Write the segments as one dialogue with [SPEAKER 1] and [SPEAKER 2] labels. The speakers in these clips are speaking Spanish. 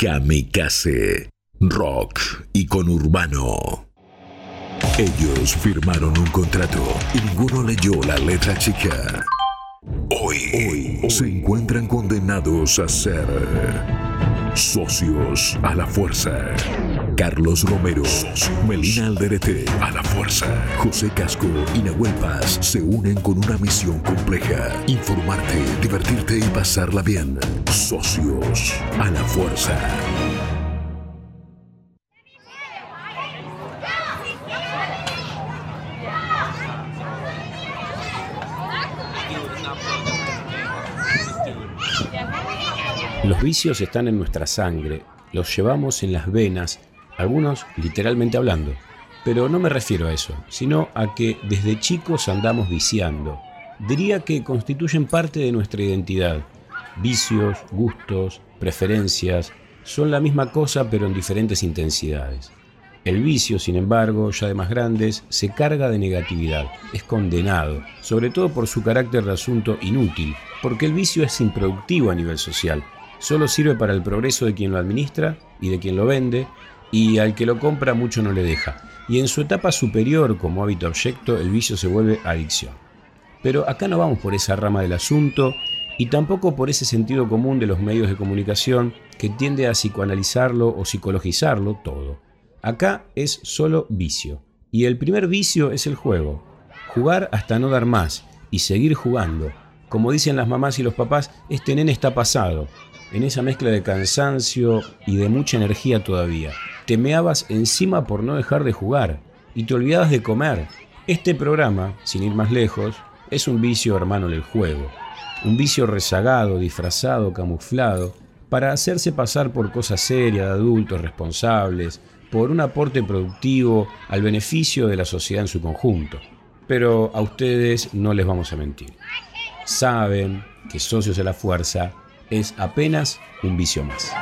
[SPEAKER 1] Kamikaze, rock y con urbano. Ellos firmaron un contrato y ninguno leyó la letra chica. Hoy, hoy, se encuentran condenados a ser socios a la fuerza. Carlos Romero, Melina Alderete, a la fuerza. José Casco y Nahuel Paz se unen con una misión compleja. Informarte, divertirte y pasarla bien. Socios a la fuerza.
[SPEAKER 2] Los vicios están en nuestra sangre, los llevamos en las venas, algunos literalmente hablando. Pero no me refiero a eso, sino a que desde chicos andamos viciando. Diría que constituyen parte de nuestra identidad. Vicios, gustos, preferencias, son la misma cosa pero en diferentes intensidades. El vicio, sin embargo, ya de más grandes, se carga de negatividad, es condenado, sobre todo por su carácter de asunto inútil, porque el vicio es improductivo a nivel social, solo sirve para el progreso de quien lo administra y de quien lo vende, y al que lo compra mucho no le deja. Y en su etapa superior, como hábito objeto, el vicio se vuelve adicción. Pero acá no vamos por esa rama del asunto y tampoco por ese sentido común de los medios de comunicación que tiende a psicoanalizarlo o psicologizarlo todo. Acá es solo vicio. Y el primer vicio es el juego. Jugar hasta no dar más y seguir jugando. Como dicen las mamás y los papás, este nene está pasado, en esa mezcla de cansancio y de mucha energía todavía. Te meabas encima por no dejar de jugar y te olvidabas de comer. Este programa, sin ir más lejos, es un vicio hermano del juego. Un vicio rezagado, disfrazado, camuflado, para hacerse pasar por cosas serias de adultos responsables, por un aporte productivo al beneficio de la sociedad en su conjunto. Pero a ustedes no les vamos a mentir. Saben que Socios de la Fuerza es apenas un vicio más.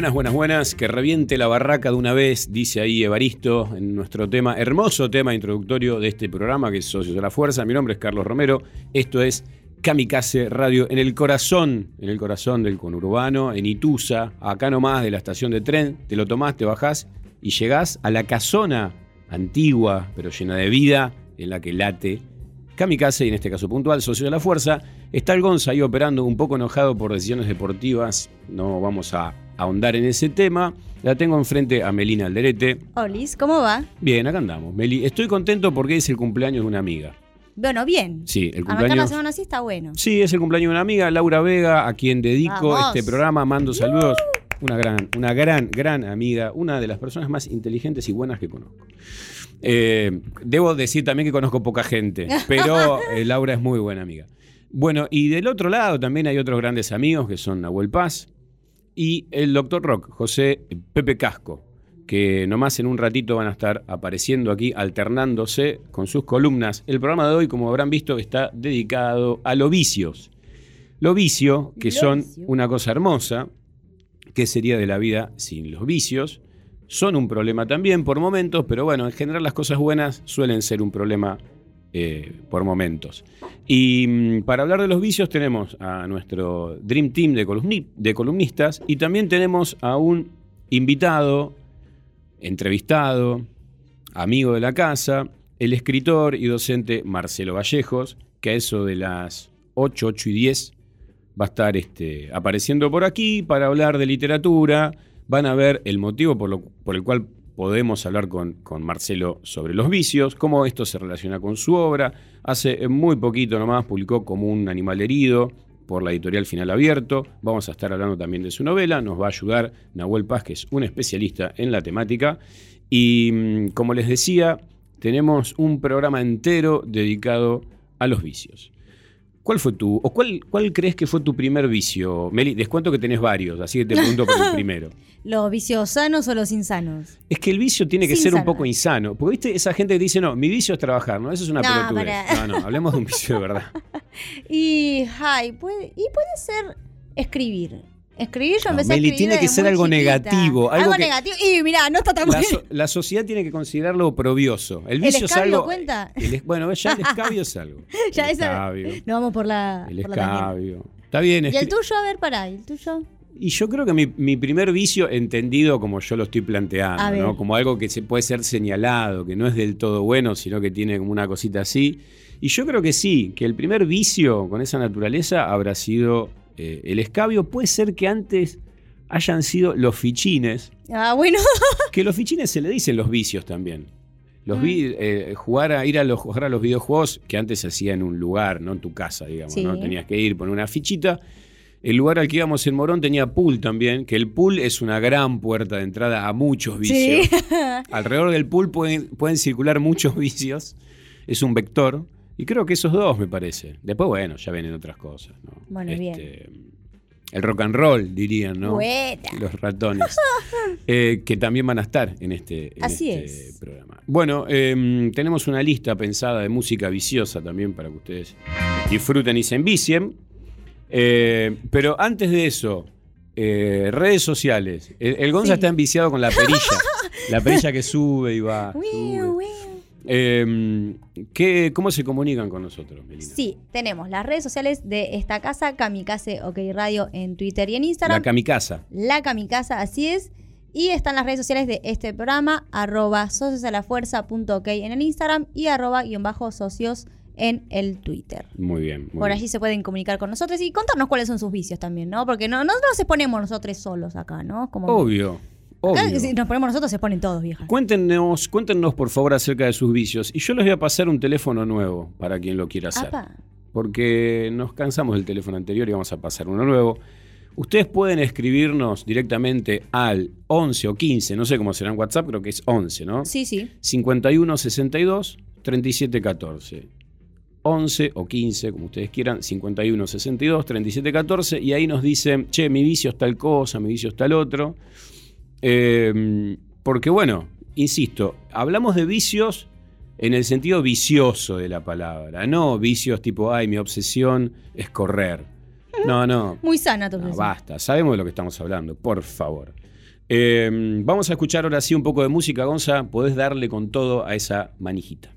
[SPEAKER 2] Buenas, buenas, buenas. Que reviente la barraca de una vez, dice ahí Evaristo en nuestro tema, hermoso tema introductorio de este programa que es Socios de la Fuerza. Mi nombre es Carlos Romero. Esto es Kamikaze Radio en el corazón, en el corazón del conurbano, en Ituza, acá nomás de la estación de tren. Te lo tomás, te bajás y llegás a la casona antigua, pero llena de vida, en la que late Kamikaze, y en este caso puntual, socio de la fuerza. Está el Gonza ahí operando un poco enojado por decisiones deportivas. No vamos a ahondar en ese tema. La tengo enfrente a Melina Alderete.
[SPEAKER 3] Olis, ¿cómo va?
[SPEAKER 2] Bien, acá andamos. Meli, estoy contento porque es el cumpleaños de una amiga.
[SPEAKER 3] Bueno, bien.
[SPEAKER 2] Sí, el
[SPEAKER 3] Arrancar la
[SPEAKER 2] cumpleaños.
[SPEAKER 3] semana así está bueno.
[SPEAKER 2] Sí, es el cumpleaños de una amiga, Laura Vega, a quien dedico
[SPEAKER 3] Vamos.
[SPEAKER 2] este programa. Mando saludos. Una gran, una gran, gran amiga, una de las personas más inteligentes y buenas que conozco. Eh, debo decir también que conozco poca gente, pero eh, Laura es muy buena amiga. Bueno, y del otro lado también hay otros grandes amigos que son Nahuel Paz y el doctor Rock, José Pepe Casco, que nomás en un ratito van a estar apareciendo aquí, alternándose con sus columnas. El programa de hoy, como habrán visto, está dedicado a los vicios. Los vicios, que
[SPEAKER 3] Los
[SPEAKER 2] son
[SPEAKER 3] vicios.
[SPEAKER 2] una cosa hermosa, ¿qué sería de la vida sin los vicios? Son un problema también por momentos, pero bueno, en general las cosas buenas suelen ser un problema eh, por momentos. Y mm, para hablar de los vicios tenemos a nuestro Dream Team de, columni- de columnistas y también tenemos a un invitado, entrevistado, amigo de la casa, el escritor y docente Marcelo Vallejos, que a eso de las 8, 8 y 10 va a estar este, apareciendo por aquí para hablar de literatura. Van a ver el motivo por, lo- por el cual podemos hablar con, Marcelo sobre los vicios, cómo esto se relaciona con su obra. Hace muy poquito nomás publicó como un animal herido por la editorial Final Abierto. Vamos a estar hablando también de su novela. Nos va a ayudar Nahuel Paz, que es un especialista en la temática. Y mm, como les decía, tenemos un programa entero dedicado a los vicios. ¿Cuál fue tu, o cuál, cuál crees que fue tu primer vicio? Meli, descuento que tenés varios, así que te pregunto por el primero.
[SPEAKER 3] ¿Los vicios sanos o los insanos?
[SPEAKER 2] Es que el vicio tiene que ser un poco insano. Porque viste esa gente que dice, no, mi vicio es trabajar, ¿no? Eso es una
[SPEAKER 3] No,
[SPEAKER 2] pelotudez. No, no, hablemos de un vicio de verdad.
[SPEAKER 3] Y, ay, puede, y puede ser escribir. Escribir, yo
[SPEAKER 2] No,
[SPEAKER 3] empecé
[SPEAKER 2] Meli,
[SPEAKER 3] a escribir
[SPEAKER 2] tiene que ser algo
[SPEAKER 3] chiquita.
[SPEAKER 2] negativo, algo
[SPEAKER 3] Algo,
[SPEAKER 2] que-
[SPEAKER 3] negativo. Y mira, no está tan
[SPEAKER 2] La, so- la sociedad tiene que considerarlo oprobioso. El
[SPEAKER 3] ¿El
[SPEAKER 2] vicio es
[SPEAKER 3] escabio
[SPEAKER 2] algo.
[SPEAKER 3] cuenta?
[SPEAKER 2] el es- bueno, ya el escabio es algo.
[SPEAKER 3] Ya
[SPEAKER 2] el escabio.
[SPEAKER 3] No vamos por la.
[SPEAKER 2] El
[SPEAKER 3] por la tangente.
[SPEAKER 2] escabio. Está bien,
[SPEAKER 3] ¿Y el tuyo? A ver, pará, ¿y el tuyo?
[SPEAKER 2] Y yo creo que mi, mi primer vicio, entendido como yo lo estoy planteando. ¿no? como algo que se puede ser señalado, que no es del todo bueno, sino que tiene como una cosita así. Y yo creo que sí, que el primer vicio con esa naturaleza habrá sido eh, el escabio. Puede ser que antes hayan sido los fichines,
[SPEAKER 3] Ah, bueno.
[SPEAKER 2] que los fichines se le dicen los vicios también. Los
[SPEAKER 3] Mm.
[SPEAKER 2] vi- eh, jugar a ir a los, jugar a los videojuegos que antes se hacía en un lugar, no en tu casa, digamos,
[SPEAKER 3] Sí.
[SPEAKER 2] ¿no? Tenías que ir, poner una fichita. El lugar al que íbamos en Morón tenía pool también, que el pool es una gran puerta de entrada a muchos vicios.
[SPEAKER 3] Sí.
[SPEAKER 2] Alrededor del pool pueden, pueden circular muchos vicios. Es un vector. Y creo que esos dos me parece. Después, bueno, ya vienen otras cosas. ¿no? Este,
[SPEAKER 3] Bueno, bien.
[SPEAKER 2] El rock and roll, dirían, ¿no?
[SPEAKER 3] Buena.
[SPEAKER 2] Los ratones. Eh, que también van a estar en este, en
[SPEAKER 3] Así
[SPEAKER 2] este
[SPEAKER 3] es.
[SPEAKER 2] programa. Bueno, eh, tenemos una lista pensada de música viciosa también para que ustedes disfruten y se envicien. Eh, pero antes de eso, eh, redes sociales. El, el Gonza
[SPEAKER 3] Sí.
[SPEAKER 2] está enviciado con la perilla. la perilla que sube y va. Sube. Eh, ¿qué- ¿Cómo se comunican con nosotros, Melina?
[SPEAKER 3] Sí, tenemos las redes sociales de esta casa, Kamikaze OK Radio en Twitter y en
[SPEAKER 2] La
[SPEAKER 3] Instagram.
[SPEAKER 2] kamikaza.
[SPEAKER 3] La Kamikaza, así es. Y están las redes sociales de este programa, arroba sociosalafuerza.ok en el Instagram y arroba guion bajo socios en el Twitter.
[SPEAKER 2] Muy bien. muy
[SPEAKER 3] Por
[SPEAKER 2] bien.
[SPEAKER 3] allí se pueden comunicar con nosotros y contarnos cuáles son sus vicios también, ¿no? Porque no, no nos exponemos nosotros solos acá, ¿no? Como
[SPEAKER 2] Obvio. Obvio.
[SPEAKER 3] si nos ponemos nosotros, se ponen todos, vieja.
[SPEAKER 2] Cuéntenos, cuéntenos por favor acerca de sus vicios. Y yo les voy a pasar un teléfono nuevo para quien lo quiera hacer.
[SPEAKER 3] Apa.
[SPEAKER 2] Porque nos cansamos del teléfono anterior y vamos a pasar uno nuevo. Ustedes pueden escribirnos directamente al 11 o 15, no sé cómo será en WhatsApp, creo que es 11, ¿no?
[SPEAKER 3] Sí, sí.
[SPEAKER 2] 51 62 37 14. 11 o 15, como ustedes quieran, 51 62 37 14, y ahí nos dicen, che, mi vicio es tal cosa, mi vicio es tal otro. Eh, porque bueno, insisto, hablamos de vicios en el sentido vicioso de la palabra, no vicios tipo, ay, mi obsesión es correr. No, no,
[SPEAKER 3] Muy sana tu
[SPEAKER 2] no,
[SPEAKER 3] obsesión.
[SPEAKER 2] basta, sabemos de lo que estamos hablando, por favor. Eh, vamos a escuchar ahora sí un poco de música, Gonza. Podés darle con todo a esa manijita.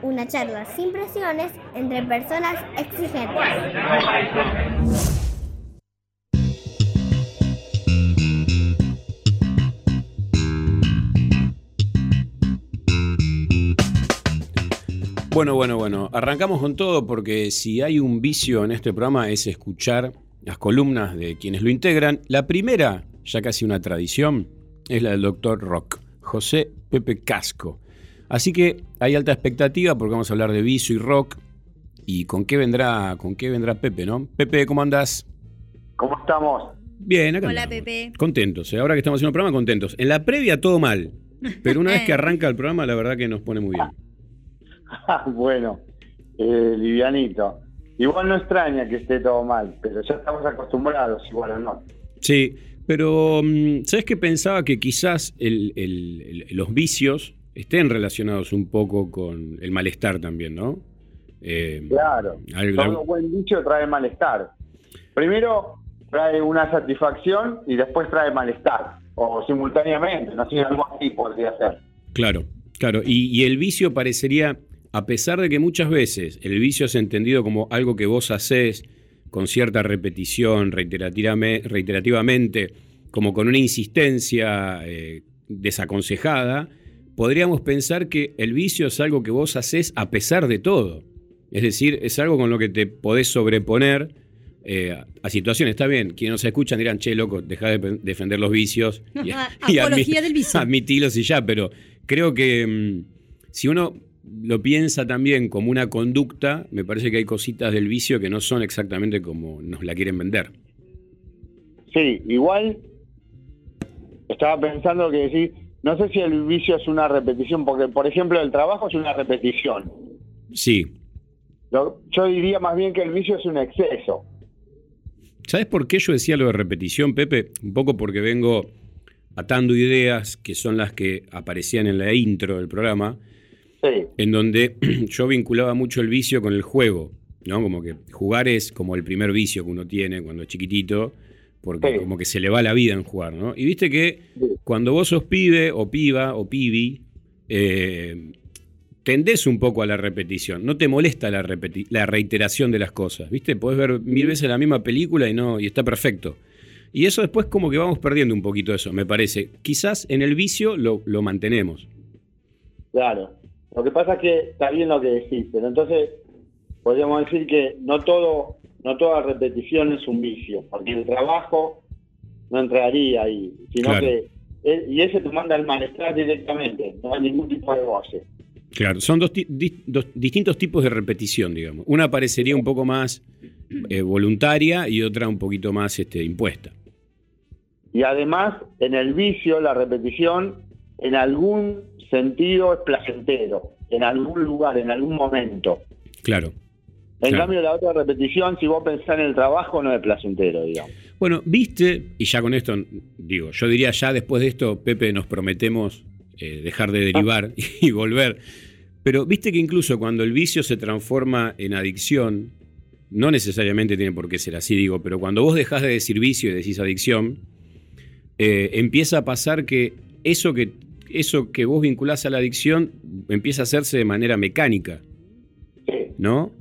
[SPEAKER 4] Una charla sin presiones entre personas exigentes.
[SPEAKER 2] Bueno, bueno, bueno. Arrancamos con todo porque si hay un vicio en este programa es escuchar las columnas de quienes lo integran. La primera, ya casi una tradición, es la del doctor Rock, José Pepe Casco. Así que hay alta expectativa porque vamos a hablar de vicio y rock. ¿Y con qué vendrá, con qué vendrá Pepe, no? Pepe, ¿cómo andás?
[SPEAKER 5] ¿Cómo estamos?
[SPEAKER 2] Bien, acá
[SPEAKER 3] Hola,
[SPEAKER 2] andamos.
[SPEAKER 3] Pepe.
[SPEAKER 2] Contentos, ¿eh? ahora que estamos haciendo el programa, contentos. En la previa todo mal, pero una vez que arranca el programa, la verdad que nos pone muy bien.
[SPEAKER 5] bueno, eh, livianito. Igual no extraña que esté todo mal, pero ya estamos acostumbrados, igual o no.
[SPEAKER 2] Sí, pero mm, ¿sabes qué pensaba? Que quizás el- el- el- los vicios estén relacionados un poco con el malestar también, ¿no? Eh,
[SPEAKER 5] Claro,
[SPEAKER 2] algo-
[SPEAKER 5] todo buen dicho trae malestar. Primero trae una satisfacción y después trae malestar, o simultáneamente, no sé, algo así podría ser.
[SPEAKER 2] Claro, claro. Y, y el vicio parecería, a pesar de que muchas veces el vicio es entendido como algo que vos haces con cierta repetición, reiterativame- reiterativamente, como con una insistencia eh, desaconsejada, podríamos pensar que el vicio es algo que vos haces a pesar de todo. Es decir, es algo con lo que te podés sobreponer eh, a- a situaciones. Está bien, quienes nos escuchan dirán, che, loco, deja de defender los vicios y, y
[SPEAKER 6] Apología
[SPEAKER 2] admi-
[SPEAKER 6] del vicio.
[SPEAKER 2] admitilos y ya, pero creo que mm, si uno lo piensa también como una conducta, me parece que hay cositas del vicio que no son exactamente como nos la quieren vender.
[SPEAKER 5] Sí, igual estaba pensando que decir, no sé si el vicio es una repetición, porque por ejemplo el trabajo es una repetición.
[SPEAKER 2] Sí.
[SPEAKER 5] Lo- yo diría más bien que el vicio es un exceso.
[SPEAKER 2] ¿Sabes por qué yo decía lo de repetición, Pepe? Un poco porque vengo atando ideas que son las que aparecían en la intro del programa,
[SPEAKER 5] Sí,
[SPEAKER 2] en donde yo vinculaba mucho el vicio con el juego, ¿no? Como que jugar es como el primer vicio que uno tiene cuando es chiquitito, porque
[SPEAKER 5] Sí.
[SPEAKER 2] como que se le va la vida en jugar, ¿no? Y viste que
[SPEAKER 5] Sí.
[SPEAKER 2] cuando vos sos pibe o piba o pibi, eh, tendés un poco a la repetición, no te molesta la, la reiteración de las cosas, ¿viste? Podés ver mil veces la misma película y no y está perfecto. Y eso después como que vamos perdiendo un poquito eso, me parece. Quizás en el vicio lo, lo mantenemos.
[SPEAKER 5] claro. Lo que pasa es que está bien lo que decís, pero entonces podríamos decir que no todo, no toda repetición es un vicio, porque el trabajo no entraría ahí, sino
[SPEAKER 2] Claro.
[SPEAKER 5] que y ese te manda el malestar directamente, no hay ningún tipo de goce.
[SPEAKER 2] Claro, son dos, di- dos distintos tipos de repetición, digamos. Una parecería un poco más eh, voluntaria y otra un poquito más este, impuesta.
[SPEAKER 5] Y además, en el vicio, la repetición, en algún sentido es placentero, en algún lugar, en algún momento.
[SPEAKER 2] Claro.
[SPEAKER 5] En
[SPEAKER 2] Claro.
[SPEAKER 5] cambio, la otra repetición, si vos pensás en el trabajo, no es placentero, digamos.
[SPEAKER 2] Bueno, viste, y ya con esto, digo, yo diría ya después de esto, Pepe, nos prometemos eh, dejar de derivar y volver. Pero viste que incluso cuando el vicio se transforma en adicción, no necesariamente tiene por qué ser así, digo, pero cuando vos dejás de decir vicio y decís adicción, eh, empieza a pasar que eso que eso que vos vinculás a la adicción empieza a hacerse de manera mecánica, ¿no?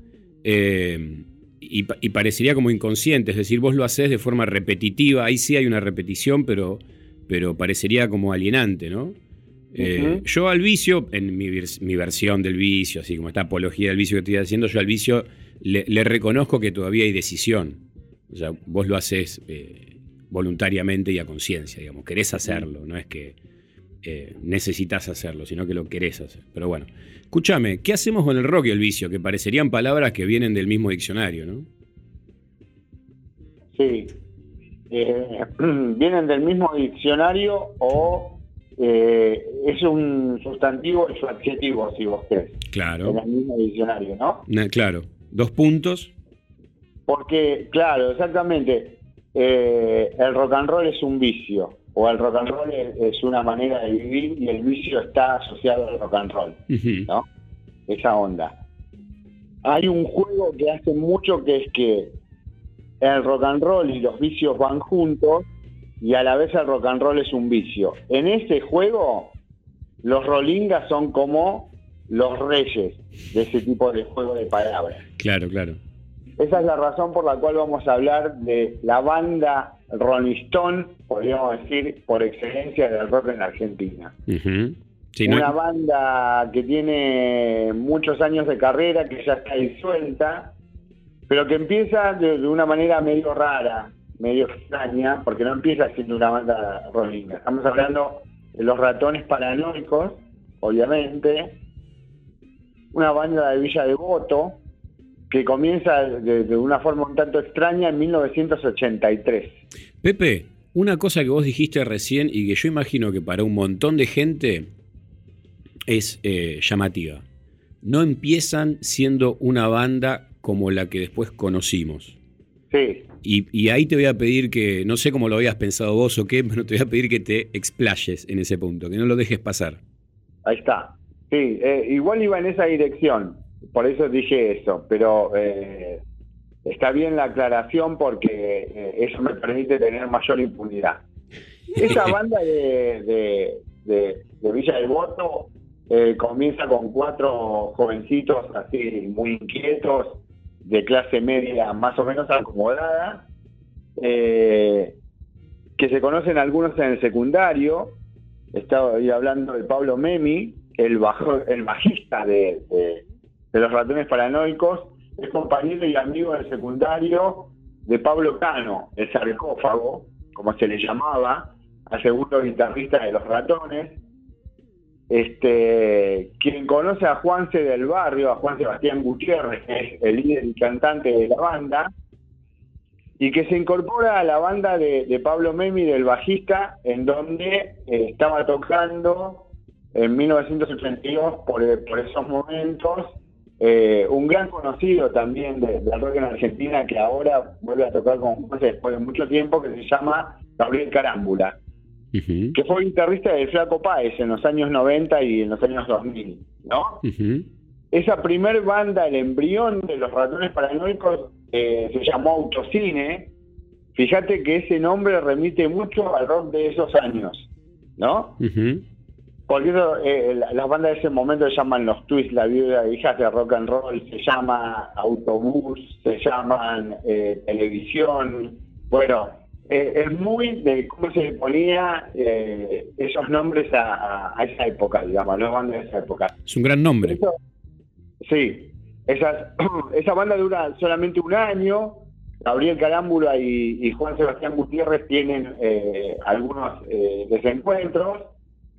[SPEAKER 2] Eh, y, pa- y parecería como inconsciente, es decir, vos lo haces de forma repetitiva, ahí sí hay una repetición, pero, pero parecería como alienante, ¿no? Eh. Yo al vicio, en mi, mi versión del vicio, así como esta apología del vicio que estoy haciendo, yo al vicio le, le reconozco que todavía hay decisión. O sea, vos lo haces eh, voluntariamente y a conciencia, digamos, querés hacerlo, no es que eh, necesitas hacerlo, sino que lo querés hacer. Pero bueno, escúchame, ¿qué hacemos con el rock y el vicio? Que parecerían palabras que vienen del mismo diccionario, ¿no?
[SPEAKER 5] sí. Eh, ¿Vienen del mismo diccionario o eh, es un sustantivo y su adjetivo, si vos querés?
[SPEAKER 2] Claro,
[SPEAKER 5] En el mismo diccionario, ¿no?
[SPEAKER 2] Na- claro. Dos puntos,
[SPEAKER 5] Porque, claro, exactamente, eh, el rock and roll es un vicio, o el rock and roll es, es una manera de vivir y el vicio está asociado al rock and roll. ¿no? Esa onda. Hay un juego que hace mucho que es que el rock and roll y los vicios van juntos y a la vez el rock and roll es un vicio. En ese juego, los rollingas son como los reyes de ese tipo de juego de palabras.
[SPEAKER 2] Claro, claro.
[SPEAKER 5] Esa es la razón por la cual vamos a hablar de la banda Rolling Stone, podríamos decir, por excelencia del rock en la Argentina.
[SPEAKER 2] Ujú. Sí, no-
[SPEAKER 5] Una banda que tiene muchos años de carrera, que ya está disuelta, pero que empieza de, de una manera medio rara, medio extraña, porque no empieza siendo una banda rolling. Estamos hablando de los ratones paranoicos, obviamente, una banda de Villa Devoto, que comienza de, de una forma un tanto extraña en 1983.
[SPEAKER 2] Pepe, una cosa que vos dijiste recién y que yo imagino que para un montón de gente es eh, llamativa. No empiezan siendo una banda como la que después conocimos.
[SPEAKER 5] Sí,
[SPEAKER 2] Y, y ahí te voy a pedir que, no sé cómo lo habías pensado vos o qué, pero te voy a pedir que te explayes en ese punto, que no lo dejes pasar.
[SPEAKER 5] Ahí está. Sí, eh, igual iba en esa dirección, por eso dije eso, pero eh, está bien la aclaración porque eh, eso me permite tener mayor impunidad. Esa banda de, de, de- de Villa del Voto eh, comienza con cuatro jovencitos así muy inquietos, de clase media más o menos acomodada, eh, que se conocen algunos en el secundario, estaba hablando de Pablo Memi, el, bajo, el bajista de, de- los ratones paranoicos, es compañero y amigo del secundario de Pablo Cano, el sarcófago, como se le llamaba, al segundo guitarrista de los ratones. Este, quien conoce a Juanse del Barrio, a Juan Sebastián Gutiérrez, que es el líder y cantante de la banda, y que se incorpora a la banda de, Pablo Memi, del bajista, en donde eh, estaba tocando en 1982, por, por esos momentos, eh, un gran conocido también de- del rock en Argentina, que ahora vuelve a tocar con Juanse después de mucho tiempo, que se llama Gabriel Carámbula, que fue guitarrista del Flaco Páez en los años 90 y en los años 2000, ¿no? esa primer banda, el embrión de los ratones paranoicos, eh, se llamó Autocine. Fíjate que ese nombre remite mucho al rock de esos años, ¿no? Porque eso, eh, la- las bandas de ese momento se llaman Los Twists, la viuda de hijas de rock and roll, se llama Autobús, se llaman eh, Televisión. Bueno, eh, es muy de cómo se le ponía eh, esos nombres a, esa época, digamos, a las bandas de esa época.
[SPEAKER 2] Es un gran nombre.
[SPEAKER 5] Eso- sí, esas, esa banda dura solamente un año. Gabriel Carámbula y, y Juan Sebastián Gutiérrez tienen eh, algunos eh, desencuentros,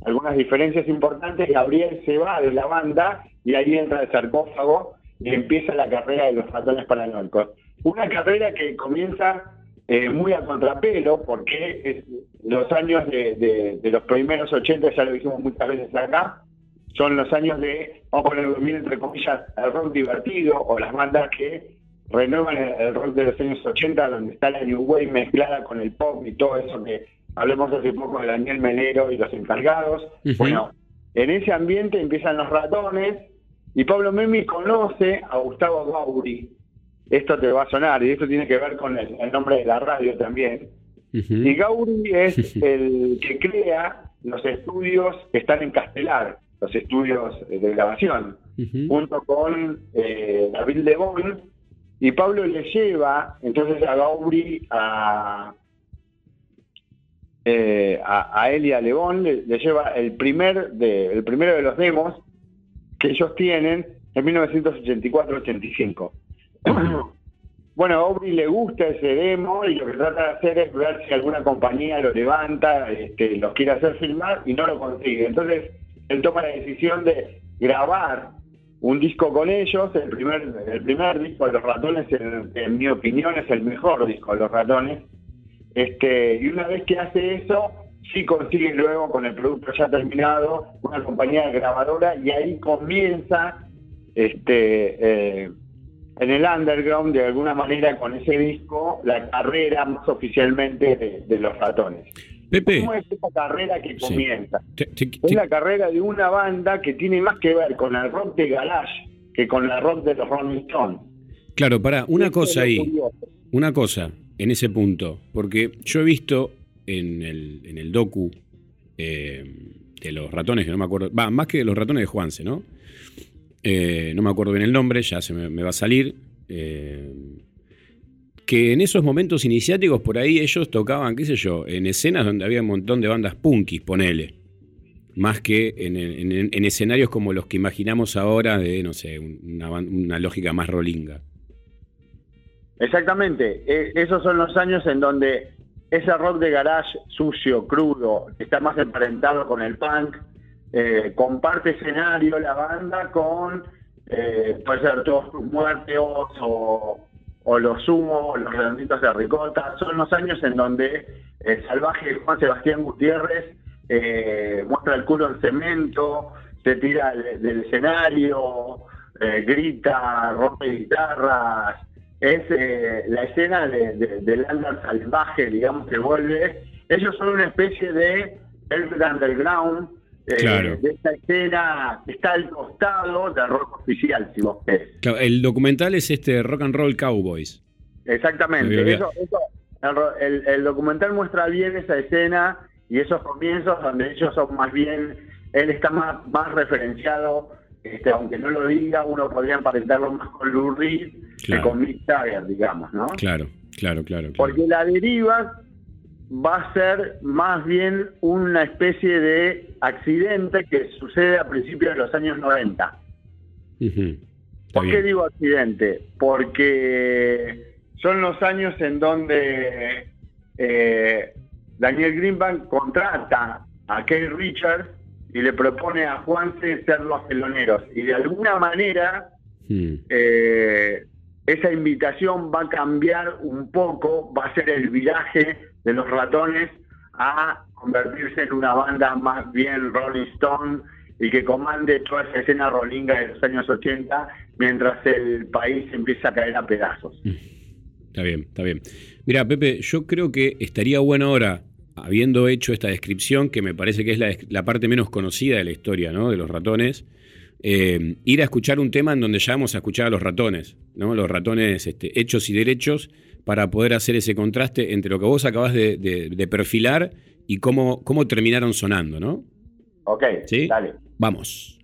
[SPEAKER 5] algunas diferencias importantes. Gabriel se va de la banda y ahí entra el sarcófago y empieza la carrera de los ratones paranoicos. Una carrera que comienza eh, muy a contrapelo porque los años de los primeros 80, ya lo dijimos muchas veces acá, son los años de, vamos a ponerlo bien entre comillas, el rock divertido o las bandas que renuevan el, el rock de los años 80 donde está la New Wave mezclada con el pop y todo eso que hablemos hace poco de Daniel Melero y los encargados. Bueno, en ese ambiente empiezan los ratones y Pablo Memi conoce a Gustavo Gauri. Esto te va a sonar y esto tiene que ver con el, el nombre de la radio también. Y Gauri es el que crea los estudios que están en Castelar, los estudios de grabación, junto con eh, David Lebón. Y Pablo le lleva entonces a Gauri a, eh, a, a él y a Lebón, le, le lleva el, primer de, el primero de los demos que ellos tienen en 1984-85. Bueno, a Aubrey le gusta ese demo y lo que trata de hacer es ver si alguna compañía lo levanta, este, los quiere hacer filmar y no lo consigue. Entonces, él toma la decisión de grabar un disco con ellos, el primer, el primer disco de los ratones, en, en mi opinión, es el mejor disco de los ratones. Este, y una vez que hace eso, sí consigue luego con el producto ya terminado una compañía grabadora y ahí comienza este eh, en el underground de alguna manera con ese disco la carrera más oficialmente de, de los ratones.
[SPEAKER 2] Pepe,
[SPEAKER 5] ¿Cómo es esa carrera que
[SPEAKER 2] Sí.
[SPEAKER 5] comienza?
[SPEAKER 2] te- te-
[SPEAKER 5] Es la carrera de una banda que tiene más que ver con el rock de garage que con la rock de los Rolling Stones.
[SPEAKER 2] claro, para una cosa ahí.
[SPEAKER 5] curioso.
[SPEAKER 2] Una cosa en ese punto, porque yo he visto en el, en el docu eh, de los ratones, que no me acuerdo, más que de los ratones de Juanse, ¿no? eh, no me acuerdo bien el nombre, ya se me, va a salir, eh, que en esos momentos iniciáticos por ahí ellos tocaban, qué sé yo, en escenas donde había un montón de bandas punkis, ponele. Más que en, en- en escenarios como los que imaginamos ahora de, no sé, una, una lógica más rolinga.
[SPEAKER 5] Exactamente, E- esos son los años en donde ese rock de garage sucio, crudo, que está más emparentado con el punk, eh, comparte escenario la banda con, eh, puede ser todos tus muertos o, los humos, los redonditos de ricota, son los años en donde el salvaje Juan Sebastián Gutiérrez eh, muestra el culo en cemento, se tira del, del escenario, eh, grita, rompe guitarras, es eh, la escena de, de- del salvaje, digamos, que vuelve. Ellos son una especie de Underground, eh,
[SPEAKER 2] Claro.
[SPEAKER 5] de esta escena que está al costado del rock oficial, si vos querés.
[SPEAKER 2] Claro, el documental es este Rock and Roll Cowboys. Me
[SPEAKER 5] Exactamente. Eso, el- el documental muestra bien esa escena y esos comienzos donde ellos son más bien, él está más, más referenciado, este, aunque no lo diga, uno podría emparentarlo más con Lou Reed
[SPEAKER 2] Claro.
[SPEAKER 5] que con Mick Jagger, digamos, ¿no?
[SPEAKER 2] Claro, claro, claro. claro.
[SPEAKER 5] Porque la deriva va a ser más bien una especie de accidente que sucede a principios de los años 90.
[SPEAKER 2] Ujú. Está
[SPEAKER 5] ¿Por qué digo accidente? Porque son los años en donde eh, Daniel Greenbank contrata a Keith Richards y le propone a Juanse ser los teloneros. Y de alguna manera
[SPEAKER 2] Mm.
[SPEAKER 5] eh, esa invitación va a cambiar un poco, va a ser el viraje de los ratones a convertirse en una banda más bien Rolling Stone y que comande toda esa escena rollinga de los años 80 mientras el país empieza a caer a pedazos.
[SPEAKER 2] Está bien, está bien. Mira, Pepe, yo creo que estaría bueno ahora, habiendo hecho esta descripción, que me parece que es la, la parte menos conocida de la historia, ¿no? De los ratones, eh, ir a escuchar un tema en donde ya vamos a escuchar a los ratones, ¿no? Los ratones este, hechos y derechos, para poder hacer ese contraste entre lo que vos acabas de, de- de perfilar y cómo, cómo terminaron sonando, ¿no?
[SPEAKER 5] Ok,
[SPEAKER 2] ¿Sí?
[SPEAKER 5] dale.
[SPEAKER 2] Vamos.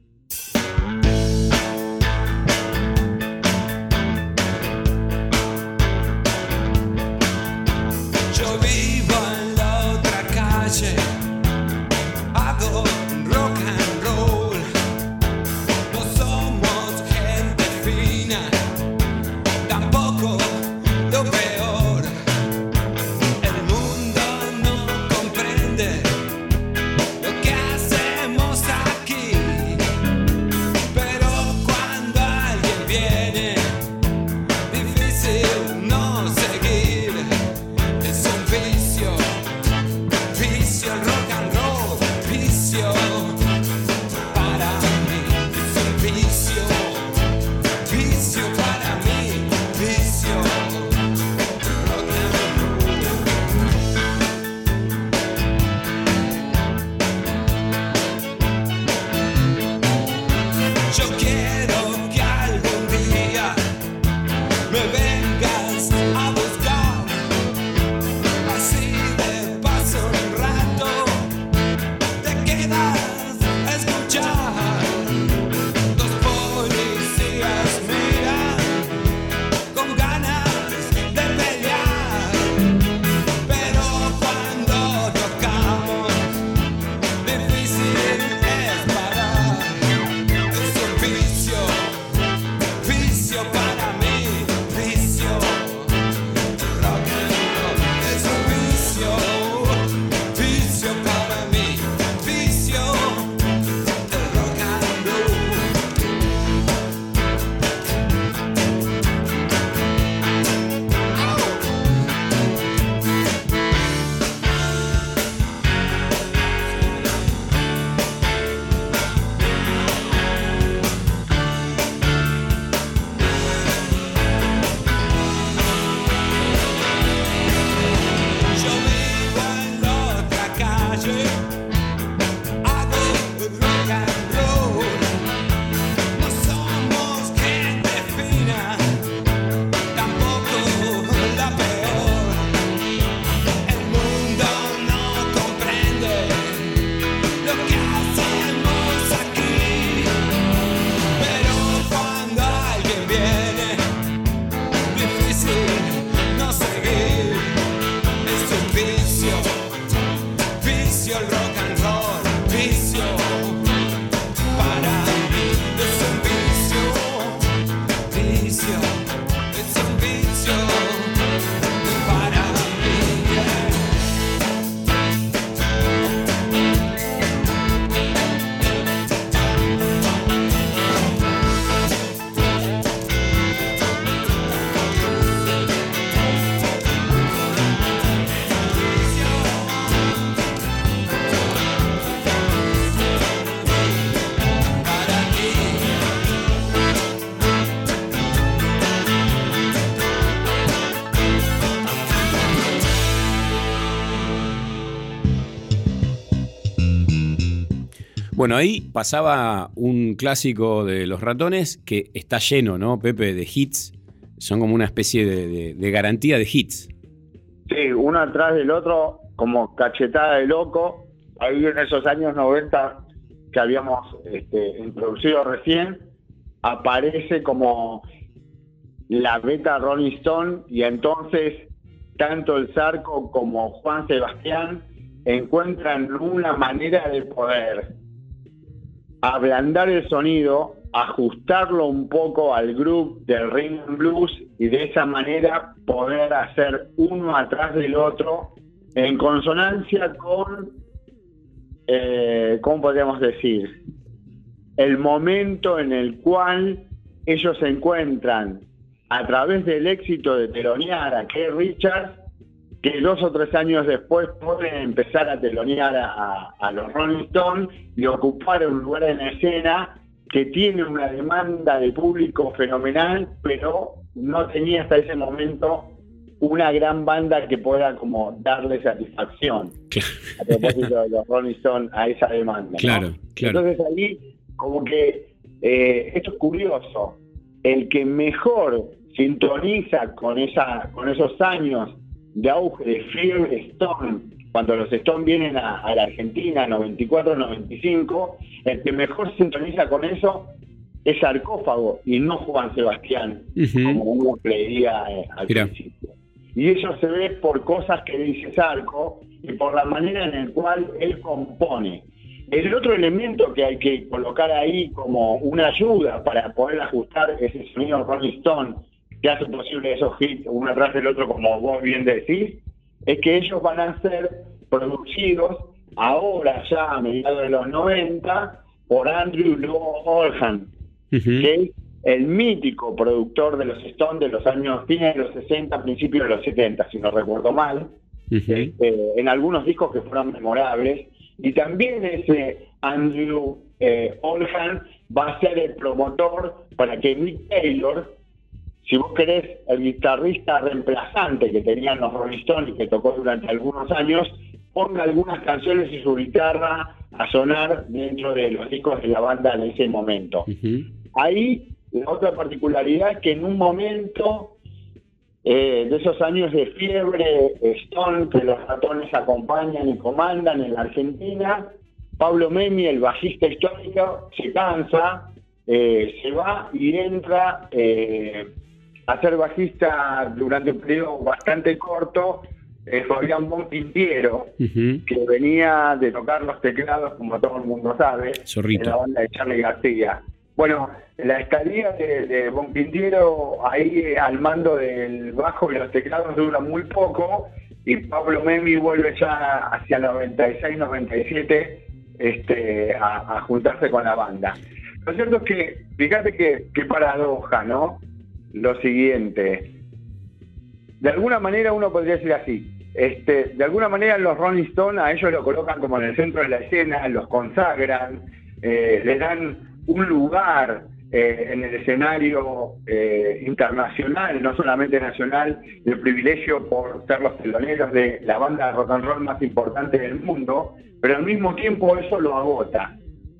[SPEAKER 2] Bueno, ahí pasaba un clásico de los ratones que está lleno, ¿no, Pepe, de hits. Son como una especie de, garantía de hits.
[SPEAKER 5] Sí, uno atrás del otro, como cachetada de loco. Ahí en esos años 90 que habíamos este, introducido recién, aparece como la beta Rolling Stone y entonces tanto el Zarco como Juan Sebastián encuentran una manera de poder ablandar el sonido, ajustarlo un poco al groove del rhythm blues y de esa manera poder hacer uno atrás del otro en consonancia con, eh, ¿cómo podríamos decir? El momento en el cual ellos se encuentran a través del éxito de telonear a Keith Richards, que dos o tres años después pueden empezar a telonear a, a los Rolling Stones y ocupar un lugar en la escena que tiene una demanda de público fenomenal, pero no tenía hasta ese momento una gran banda que pueda como darle satisfacción a propósito de los Rolling Stones a esa demanda. ¿no?
[SPEAKER 2] Claro, claro.
[SPEAKER 5] Entonces ahí como que eh, esto es curioso, el que mejor sintoniza con esa con esos años de auge de Fear Stone, cuando los Stones vienen a, a la Argentina, 94-95, el que mejor sintoniza con eso es Sarcófago y no Juan Sebastián, como uno creía eh, al
[SPEAKER 2] Mirá.
[SPEAKER 5] principio. Y eso se ve por cosas que dice Sarco y por la manera en la cual él compone. El otro elemento que hay que colocar ahí como una ayuda para poder ajustar ese sonido Rolling Stone que hace posible esos hits uno atrás del otro, como vos bien decís, es que ellos van a ser producidos ahora ya a mediados de los 90 por Andrew Lowe Oldham, que es el mítico productor de los Stones de los años fines de los 60, principios de los 70, si no recuerdo mal, eh, en algunos discos que fueron memorables. Y también ese Andrew eh, va a ser el promotor para que Nick Taylor, si vos querés, el guitarrista reemplazante que tenían los Rolling Stones y que tocó durante algunos años, ponga algunas canciones y su guitarra a sonar dentro de los discos de la banda en ese momento. Ahí la otra particularidad es que en un momento eh, de esos años de fiebre Stone, que los ratones acompañan y comandan en la Argentina, Pablo Memi, el bajista histórico, se cansa, eh, se va y entra eh, a ser bajista durante un periodo bastante corto, eh, Fabián Bonpintiero, que venía de tocar los teclados, como todo el mundo sabe,
[SPEAKER 2] Zorrito.
[SPEAKER 5] en la banda de Charlie García. Bueno, la estadía de, de Bonpintiero ahí eh, al mando del bajo y los teclados dura muy poco y Pablo Memi vuelve ya hacia 96-97 este, a, a juntarse con la banda. Lo cierto es que, fíjate que, qué paradoja, ¿no? Lo siguiente, de alguna manera uno podría decir así, este, de alguna manera los Rolling Stones a ellos lo colocan como en el centro de la escena, los consagran, eh, les dan un lugar eh, en el escenario eh, internacional, no solamente nacional, el privilegio por ser los teloneros de la banda de rock and roll más importante del mundo, pero al mismo tiempo eso lo agota,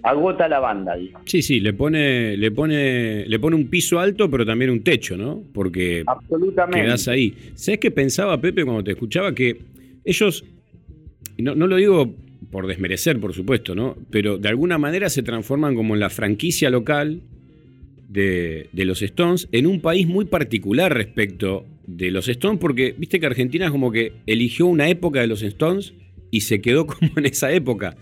[SPEAKER 5] agota la banda, digo.
[SPEAKER 2] Sí, sí, le pone, le pone, le pone un piso alto, pero también un techo, ¿no? Porque
[SPEAKER 5] Absolutamente.
[SPEAKER 2] quedás ahí. ¿Sabes qué pensaba Pepe cuando te escuchaba? Que ellos, no, no lo digo por desmerecer, por supuesto, ¿no? Pero de alguna manera se transforman como en la franquicia local de, de los Stones en un país muy particular respecto de los Stones, porque viste que Argentina es como que eligió una época de los Stones y se quedó como en esa época.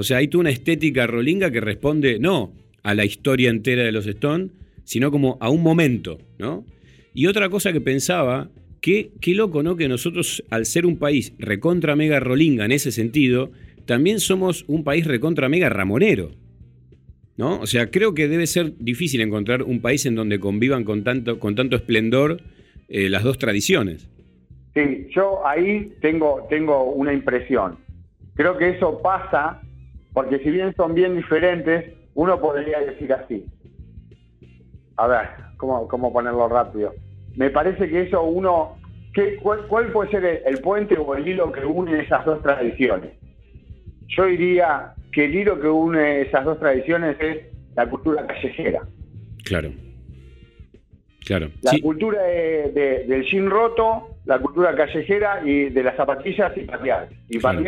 [SPEAKER 2] O sea, hay toda una estética rolinga que responde no a la historia entera de los Stones, sino como a un momento, ¿no? Y otra cosa que pensaba, que, qué loco, ¿no? Que nosotros, al ser un país recontra mega rolinga en ese sentido, también somos un país recontra mega ramonero. ¿No? O sea, creo que debe ser difícil encontrar un país en donde convivan con tanto, con tanto esplendor eh, las dos tradiciones.
[SPEAKER 5] Sí, yo ahí tengo, tengo una impresión. Creo que eso pasa porque si bien son bien diferentes, uno podría decir así. A ver, ¿cómo, cómo ponerlo rápido? Me parece que eso uno... ¿qué, cuál, cuál puede ser el, el puente o el hilo que une esas dos tradiciones? Yo diría que el hilo que une esas dos tradiciones es la cultura callejera.
[SPEAKER 2] Claro. Claro.
[SPEAKER 5] La
[SPEAKER 2] Sí,
[SPEAKER 5] cultura de- de- del jean roto, la cultura callejera y de las zapatillas y patear. Y
[SPEAKER 2] Claro.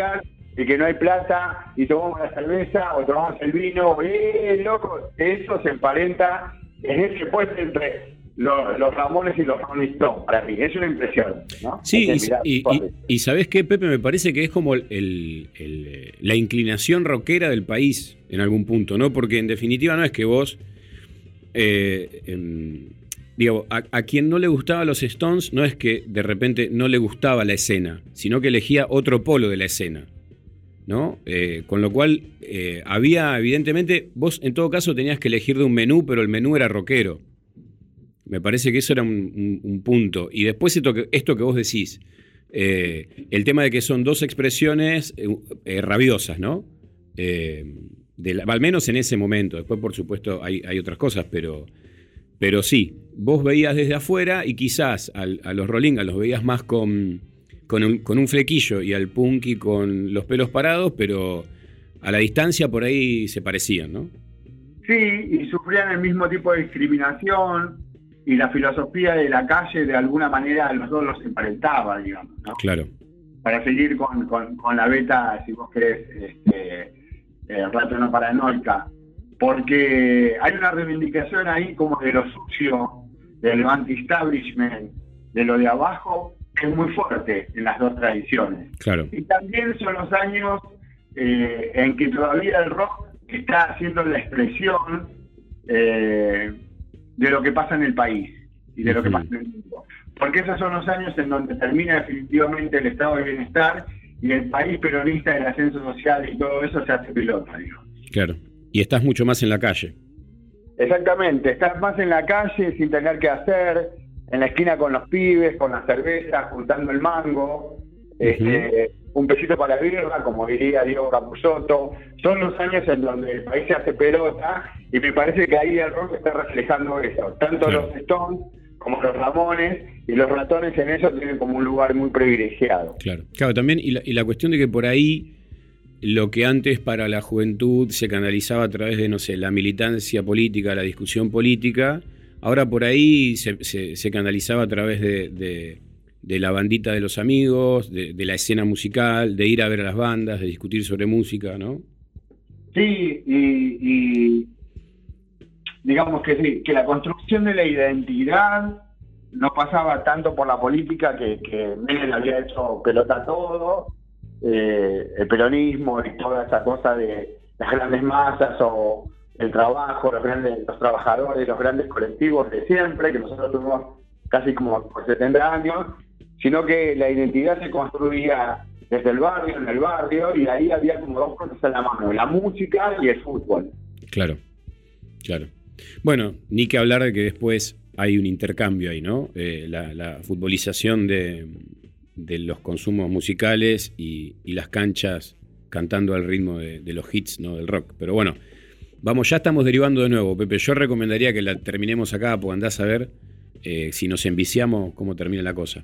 [SPEAKER 5] Y que no hay plata, y tomamos la cerveza o tomamos el vino, ¡eh, loco! Eso se emparenta en ese puente entre los, los Ramones y los Rolling Stones, para mí. Es una impresión, ¿no?
[SPEAKER 2] Sí, y, y-
[SPEAKER 5] fuerte.
[SPEAKER 2] y- y ¿sabés qué, Pepe? Me parece que es como el- el- el, la inclinación rockera del país en algún punto, ¿no? Porque en definitiva no es que vos, eh, em, digo, a, a quien no le gustaba los Stones no es que de repente no le gustaba la escena, sino que elegía otro polo de la escena, ¿no? Eh, con lo cual eh, había, evidentemente, vos en todo caso tenías que elegir de un menú, pero el menú era rockero. Me parece que eso era un, un- un punto. Y después esto que, esto que vos decís, eh, el tema de que son dos expresiones rabiosas, ¿no? Al menos en ese momento. Después, por supuesto, hay, hay otras cosas, pero, pero sí, vos veías desde afuera y quizás a los Rolingas los veías más con, con, un, con un flequillo y al Punky con los pelos parados, pero a la distancia por ahí se parecían, ¿no?
[SPEAKER 5] Sí, y sufrían el mismo tipo de discriminación y la filosofía de la calle de alguna manera a los dos los emparentaba, digamos, ¿no?
[SPEAKER 2] Claro.
[SPEAKER 5] Para seguir con, con- con la beta, si vos querés, este, eh, rato no paranoica, porque hay una reivindicación ahí como de lo sucio, del anti-establishment, de lo de abajo, es muy fuerte en las dos tradiciones.
[SPEAKER 2] Claro.
[SPEAKER 5] Y también son los años eh, en que todavía el rock está haciendo la expresión eh, de lo que pasa en el país y de lo que pasa en el mundo. Porque esos son los años en donde termina definitivamente el estado de bienestar y el país peronista del ascenso social y todo eso se hace pelota, digamos.
[SPEAKER 2] Claro. Y estás mucho más en la calle.
[SPEAKER 5] Exactamente, estás más en la calle sin tener que hacer, en la esquina con los pibes, con la cerveza, juntando el mango, este, un pesito para la birra, como diría Diego Capusotto. Son los años en donde el país se hace pelota y me parece que ahí el rock está reflejando eso. Tanto los Stones como los Ramones y los ratones en eso tienen como un lugar muy privilegiado.
[SPEAKER 2] Claro. Claro, también, y la, y la cuestión de que por ahí lo que antes para la juventud se canalizaba a través de, no sé, la militancia política, la discusión política, ahora por ahí se, se- canalizaba a través de, la bandita de los amigos, de, la escena musical, de ir a ver a las bandas, de discutir sobre música, ¿no?
[SPEAKER 5] Sí, y, digamos que sí, que la construcción de la identidad no pasaba tanto por la política que, que había hecho pelota todo, eh, el peronismo y toda esa cosa de las grandes masas o el trabajo, los grandes, los trabajadores, los grandes colectivos de siempre, que nosotros tuvimos casi como por 70 años, sino que la identidad se construía desde el barrio, en el barrio, y ahí había como dos cosas a la mano, la música y el fútbol.
[SPEAKER 2] Claro, claro. Bueno, ni que hablar de que después hay un intercambio ahí, ¿no? Eh, la, la futbolización de, de los consumos musicales y, y las canchas cantando al ritmo de, de los hits, ¿no? Del rock. Pero bueno, vamos, ya estamos derivando de nuevo, Pepe. Yo recomendaría que la terminemos acá, porque andás a ver eh, si nos enviciamos cómo termina la cosa.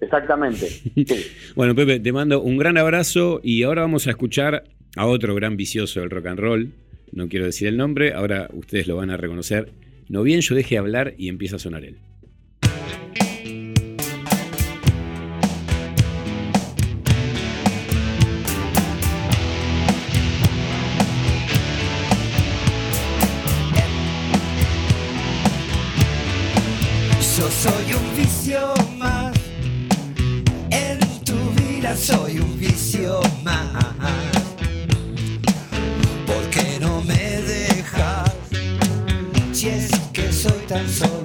[SPEAKER 5] Exactamente. Sí.
[SPEAKER 2] Bueno, Pepe, te mando un gran abrazo y ahora vamos a escuchar a otro gran vicioso del rock and roll. No quiero decir el nombre, ahora ustedes lo van a reconocer. No bien yo deje hablar y empieza a sonar él.
[SPEAKER 6] Soy un vicio más. En tu vida soy un vicio más. ¿Por qué no me dejas? Si es que soy tan solo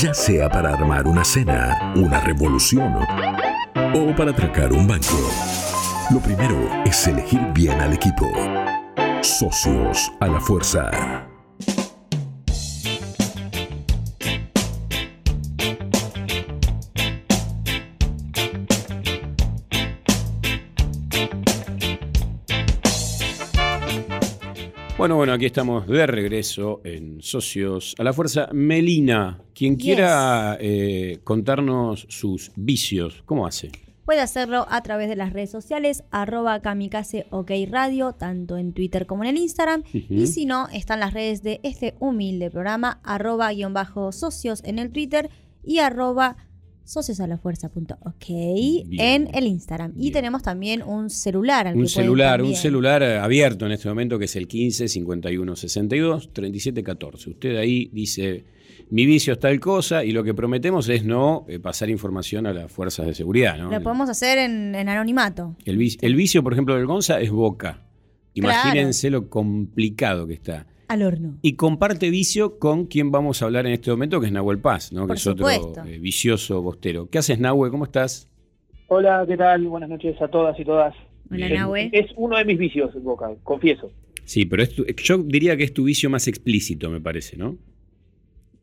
[SPEAKER 1] Ya sea para armar una cena, una revolución o para atracar un banco. Lo primero es elegir bien al equipo. Socios a la fuerza.
[SPEAKER 2] Bueno, aquí estamos de regreso en Socios a la Fuerza. Melina, quien
[SPEAKER 3] Yes.
[SPEAKER 2] quiera eh, contarnos sus vicios, ¿cómo hace?
[SPEAKER 3] Puede hacerlo a través de las redes sociales, arroba kamikaze ok radio, tanto en Twitter como en el Instagram. Y si no, están las redes de este humilde programa, arroba guion bajo socios en el Twitter y arroba sociosalafuerza.ok en el Instagram. Y tenemos también un celular al que
[SPEAKER 2] Un
[SPEAKER 3] pueden
[SPEAKER 2] celular, un celular eh, abierto en este momento que es el 15 51 62 37 14. Usted ahí dice, mi vicio es tal cosa y lo que prometemos es no eh, pasar información a las fuerzas de seguridad. ¿no?
[SPEAKER 3] Lo podemos hacer en, en anonimato.
[SPEAKER 2] El, vicio, el vicio, por ejemplo, del Gonza es boca.
[SPEAKER 3] Claro.
[SPEAKER 2] Imagínense lo complicado que está.
[SPEAKER 3] Al horno.
[SPEAKER 2] Y comparte vicio con quien vamos a hablar en este momento, que es Nahuel Paz, ¿no?
[SPEAKER 3] Por
[SPEAKER 2] que es otro eh, vicioso bostero. ¿Qué haces, Nahuel? ¿Cómo estás?
[SPEAKER 7] Hola, ¿qué tal? Buenas noches a todas y todas.
[SPEAKER 3] Hola,
[SPEAKER 7] Es-
[SPEAKER 3] Nahue.
[SPEAKER 7] Es uno de mis vicios, Boca, confieso.
[SPEAKER 2] Sí, pero es tu- yo diría que es tu vicio más explícito, me parece, ¿no?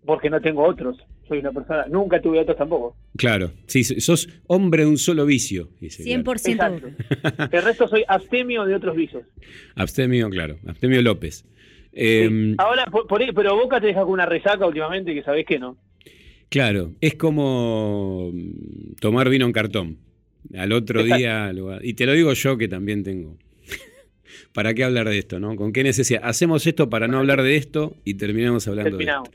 [SPEAKER 7] Porque no tengo otros. Soy una persona. Nunca tuve otros tampoco.
[SPEAKER 2] Claro, sí, sos hombre de un solo vicio. Dice, claro.
[SPEAKER 3] 100%
[SPEAKER 7] Exacto. El resto soy abstemio de otros vicios.
[SPEAKER 2] Abstemio, claro. Abstemio López. Eh,
[SPEAKER 7] Ahora, por, por ahí- pero Boca te deja con una resaca últimamente que sabés que no.
[SPEAKER 2] Claro, es como mm, tomar vino en cartón. Al otro
[SPEAKER 7] Exacto.
[SPEAKER 2] día, y te lo digo yo que también tengo. ¿Para qué hablar de esto, no? ¿Con qué necesidad? Hacemos esto para no hablar de esto y terminamos hablando de
[SPEAKER 7] Terminamos.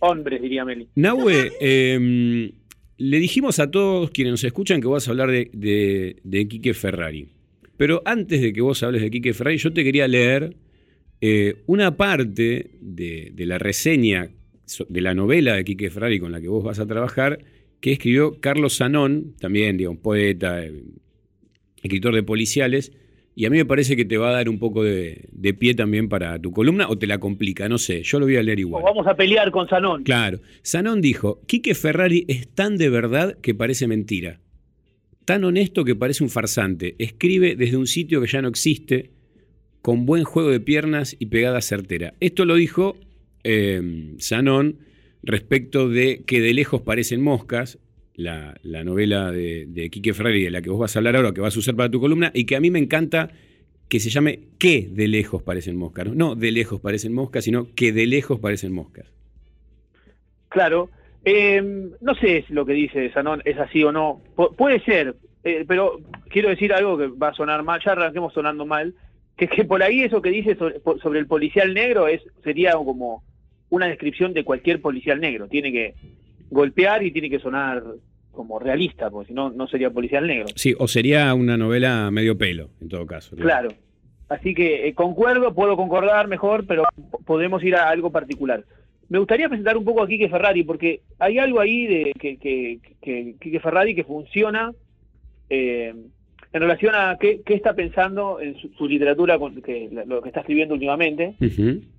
[SPEAKER 7] Hombres, diría Meli.
[SPEAKER 2] Nahue, eh, le dijimos a todos quienes nos escuchan que vas a hablar de, de, de Quique Ferrari. Pero antes de que vos hables de Quique Ferrari, yo te quería leer eh, una parte de, de la reseña de la novela de Quique Ferrari con la que vos vas a trabajar, que escribió Carlos Zanón, también digamos, poeta, eh, escritor de policiales, y a mí me parece que te va a dar un poco de, de pie también para tu columna, o te la complica, no sé, yo lo voy a leer igual.
[SPEAKER 7] O vamos a pelear con Sanón.
[SPEAKER 2] Claro. Zanón dijo, Quique Ferrari es tan de verdad que parece mentira. Tan honesto que parece un farsante. Escribe desde un sitio que ya no existe, con buen juego de piernas y pegada certera. Esto lo dijo eh, Zanón respecto de que de lejos parecen moscas, la, la novela de, Quique Ferrari de la que vos vas a hablar ahora, que vas a usar para tu columna, y que a mí me encanta que se llame que de lejos parecen moscas. No, de lejos parecen moscas, sino que de lejos parecen moscas.
[SPEAKER 7] Claro. Eh, no sé si lo que dice Sanón es así o no. Pu- puede ser, eh, pero quiero decir algo que va a sonar mal, ya arranquemos sonando mal, que que por ahí eso que dice sobre, el policial negro es sería como una descripción de cualquier policial negro. Tiene que golpear y tiene que sonar como realista, porque si no, no sería policial negro.
[SPEAKER 2] Sí, o sería una novela medio pelo, en todo caso.
[SPEAKER 7] Claro. Así que eh, concuerdo, puedo concordar mejor, pero po- podemos ir a algo particular. Me gustaría presentar un poco a Quique Ferrari, porque hay algo ahí de que, que, que Quique Ferrari que funciona eh, en relación a qué, qué está pensando en su, su literatura, con, que, lo que está escribiendo últimamente.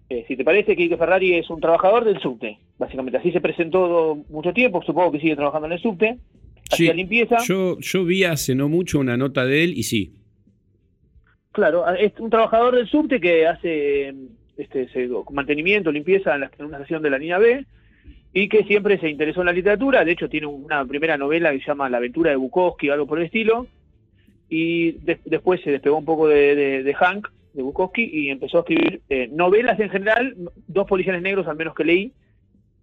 [SPEAKER 7] Eh, si te parece, Quique Ferrari es un trabajador del subte, básicamente. Así se presentó mucho tiempo, supongo que sigue trabajando en el subte. Hacía
[SPEAKER 2] Sí,
[SPEAKER 7] limpieza.
[SPEAKER 2] Yo, yo vi hace no mucho una nota de él y sí.
[SPEAKER 7] Claro, es un trabajador del subte que hace este, mantenimiento, limpieza en, la- en una estación de la línea B y que siempre se interesó en la literatura. De hecho, tiene una primera novela que se llama La aventura de Bukowski o algo por el estilo. Y de- después se despegó un poco de, de- de Hank, de Bukowski, y empezó a escribir eh, novelas en general, dos policiales negros al menos que leí,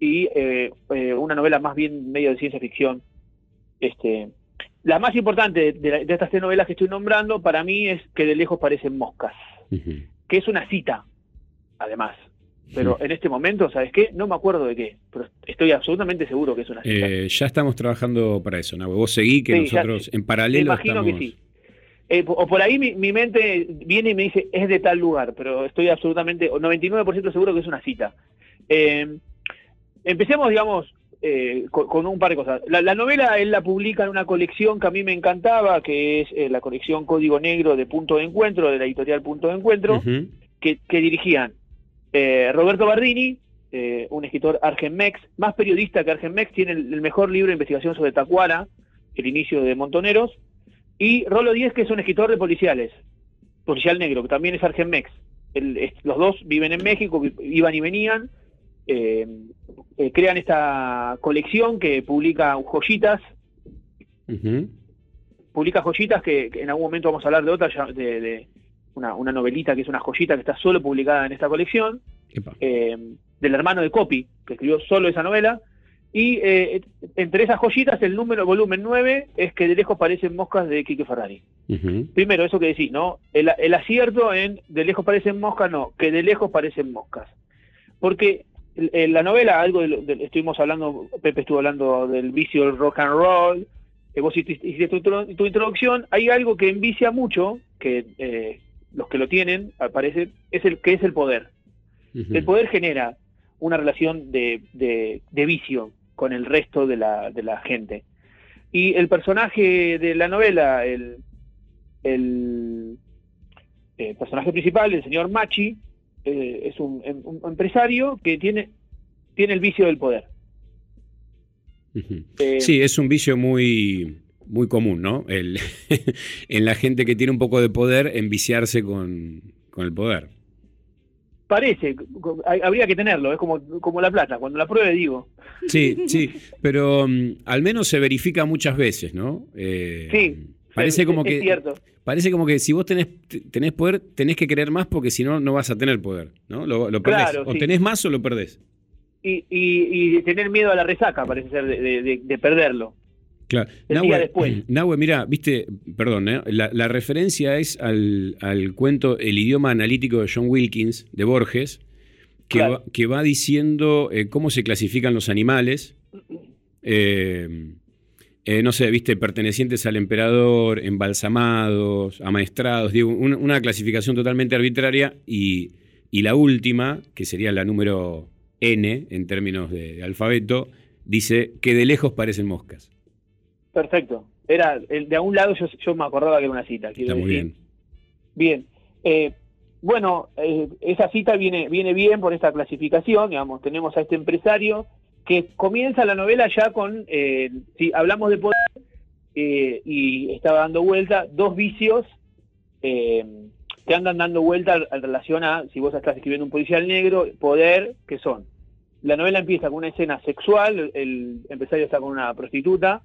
[SPEAKER 7] y eh, eh, una novela más bien medio de ciencia ficción. Este, la más importante de, la- de estas tres novelas que estoy nombrando para mí es que de lejos parecen moscas, que es una cita, además. Pero en este momento, ¿sabes qué? No me acuerdo de qué, pero estoy absolutamente seguro que es una cita.
[SPEAKER 2] Eh, ya estamos trabajando para eso, Nahue. Vos seguí que
[SPEAKER 7] Sí,
[SPEAKER 2] nosotros en
[SPEAKER 7] Me
[SPEAKER 2] paralelo
[SPEAKER 7] imagino
[SPEAKER 2] estamos...
[SPEAKER 7] que sí. Eh, o por ahí mi, mi mente viene y me dice, es de tal lugar, pero estoy absolutamente, o 99% seguro que es una cita. Eh, empecemos, digamos, eh, con, con un par de cosas. La, la novela él la publica en una colección que a mí me encantaba, que es eh, la colección Código Negro de Punto de Encuentro, de la editorial Punto de Encuentro, que, que dirigían eh, Roberto Bardini, un escritor Argenmex, más periodista que Argenmex, tiene el, el mejor libro de investigación sobre Tacuara, el inicio de Montoneros, y Rolo Díez, que es un escritor de policiales, policial negro, que también es Argenmex. Los dos viven en México, iban y venían, eh, eh, crean esta colección que publica joyitas, publica joyitas que, que en algún momento vamos a hablar de otra, de, de una, una novelita que es una joyita que está solo publicada en esta colección, eh, del hermano de Copy, que escribió solo esa novela, y eh, entre esas joyitas el número, volumen 9, es que de lejos parecen moscas de Quique Ferrari. Primero, eso que decís, ¿no? El, el acierto en de lejos parecen moscas, no, que de lejos parecen moscas. Porque en la novela, algo de, de- estuvimos hablando, Pepe estuvo hablando del vicio del rock and roll, eh, vos hiciste tu, intro- tu introducción, hay algo que envicia mucho, que eh, los que lo tienen, al parecer, es el que es el poder. El poder genera una relación de, de- de vicio con el resto de la, de la gente. Y el personaje de la novela, el, el, eh, personaje principal, el señor Machi, eh, es un, un empresario que tiene, tiene el vicio del poder. Eh,
[SPEAKER 2] Sí, es un vicio muy, muy común, ¿no? El, en la gente que tiene un poco de poder, enviciarse con, con el poder.
[SPEAKER 7] Parece, habría que tenerlo, es como, como la plata, cuando la pruebe digo.
[SPEAKER 2] Sí, sí, pero mm, al menos se verifica muchas veces, ¿no? Eh,
[SPEAKER 7] Sí,
[SPEAKER 2] Parece
[SPEAKER 7] es-
[SPEAKER 2] como
[SPEAKER 7] es
[SPEAKER 2] que
[SPEAKER 7] cierto.
[SPEAKER 2] parece como que si vos tenés, tenés poder, tenés que querer más porque si no, no vas a tener poder, ¿no? Lo, lo perdés.
[SPEAKER 7] Claro,
[SPEAKER 2] o
[SPEAKER 7] sí.
[SPEAKER 2] tenés más o lo perdés.
[SPEAKER 7] Y, y, y tener miedo a la resaca, parece ser, de- de- de perderlo.
[SPEAKER 2] Claro.
[SPEAKER 7] El día después.
[SPEAKER 2] Nahue, mira, viste, perdón, ¿eh? la, la referencia es al, al cuento El idioma analítico de John Wilkins, de Borges, que,
[SPEAKER 7] Claro.
[SPEAKER 2] va, que va diciendo eh, cómo se clasifican los animales. eh, eh, no sé, viste, pertenecientes al emperador, embalsamados, amaestrados, digo, un- una clasificación totalmente arbitraria y, y la última, que sería la número N en términos de, de alfabeto, dice que de lejos parecen moscas.
[SPEAKER 7] Perfecto. Era, de a un lado yo, yo me acordaba que era una cita.
[SPEAKER 2] Está muy bien.
[SPEAKER 7] Bien. Eh, bueno, eh, esa cita viene, viene bien por esta clasificación, digamos, tenemos a este empresario que comienza la novela ya con, eh, si hablamos de poder, eh, y estaba dando vuelta, dos vicios eh, que andan dando vuelta en relación a, si vos estás escribiendo un policial negro, poder, que son. La novela empieza con una escena sexual, el empresario está con una prostituta,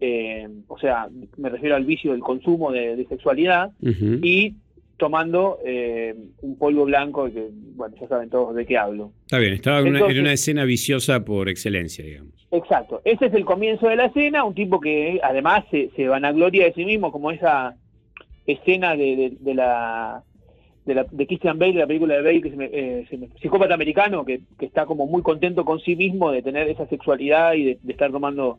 [SPEAKER 7] eh, o sea, me refiero al vicio del consumo de, de sexualidad, y tomando eh, un polvo blanco que, bueno, ya saben todos de qué hablo.
[SPEAKER 2] Está bien, estaba en una,
[SPEAKER 7] Entonces-
[SPEAKER 2] en una escena viciosa por excelencia, digamos.
[SPEAKER 7] Exacto, ese es el comienzo de la escena, un tipo que además se, se vanagloria de sí mismo, como esa escena de, de- de la de, la, de Christian Bale, de la película de Bale, que se me, eh, se me- psicópata americano, que, que está como muy contento con sí mismo de tener esa sexualidad y de, de estar tomando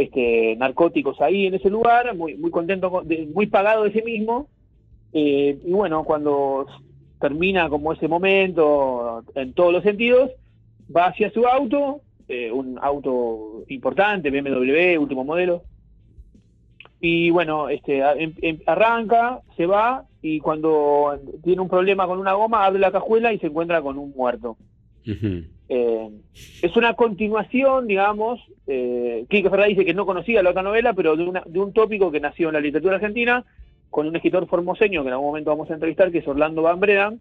[SPEAKER 7] este narcóticos ahí en ese lugar, muy, muy contento, muy pagado de sí mismo. Eh, y bueno, cuando termina como ese momento en todos los sentidos, va hacia su auto, eh, un auto importante, BMW, último modelo. Y bueno, este, em- em- arranca, se va y cuando tiene un problema con una goma, abre la cajuela y se encuentra con un muerto.
[SPEAKER 2] Ujú.
[SPEAKER 7] Eh, es una continuación, digamos, eh, Quique Ferrari dice que no conocía la otra novela, pero de, una- de un tópico que nació en la literatura argentina con un escritor formoseño que en algún momento vamos a entrevistar, que es Orlando Van Bredan,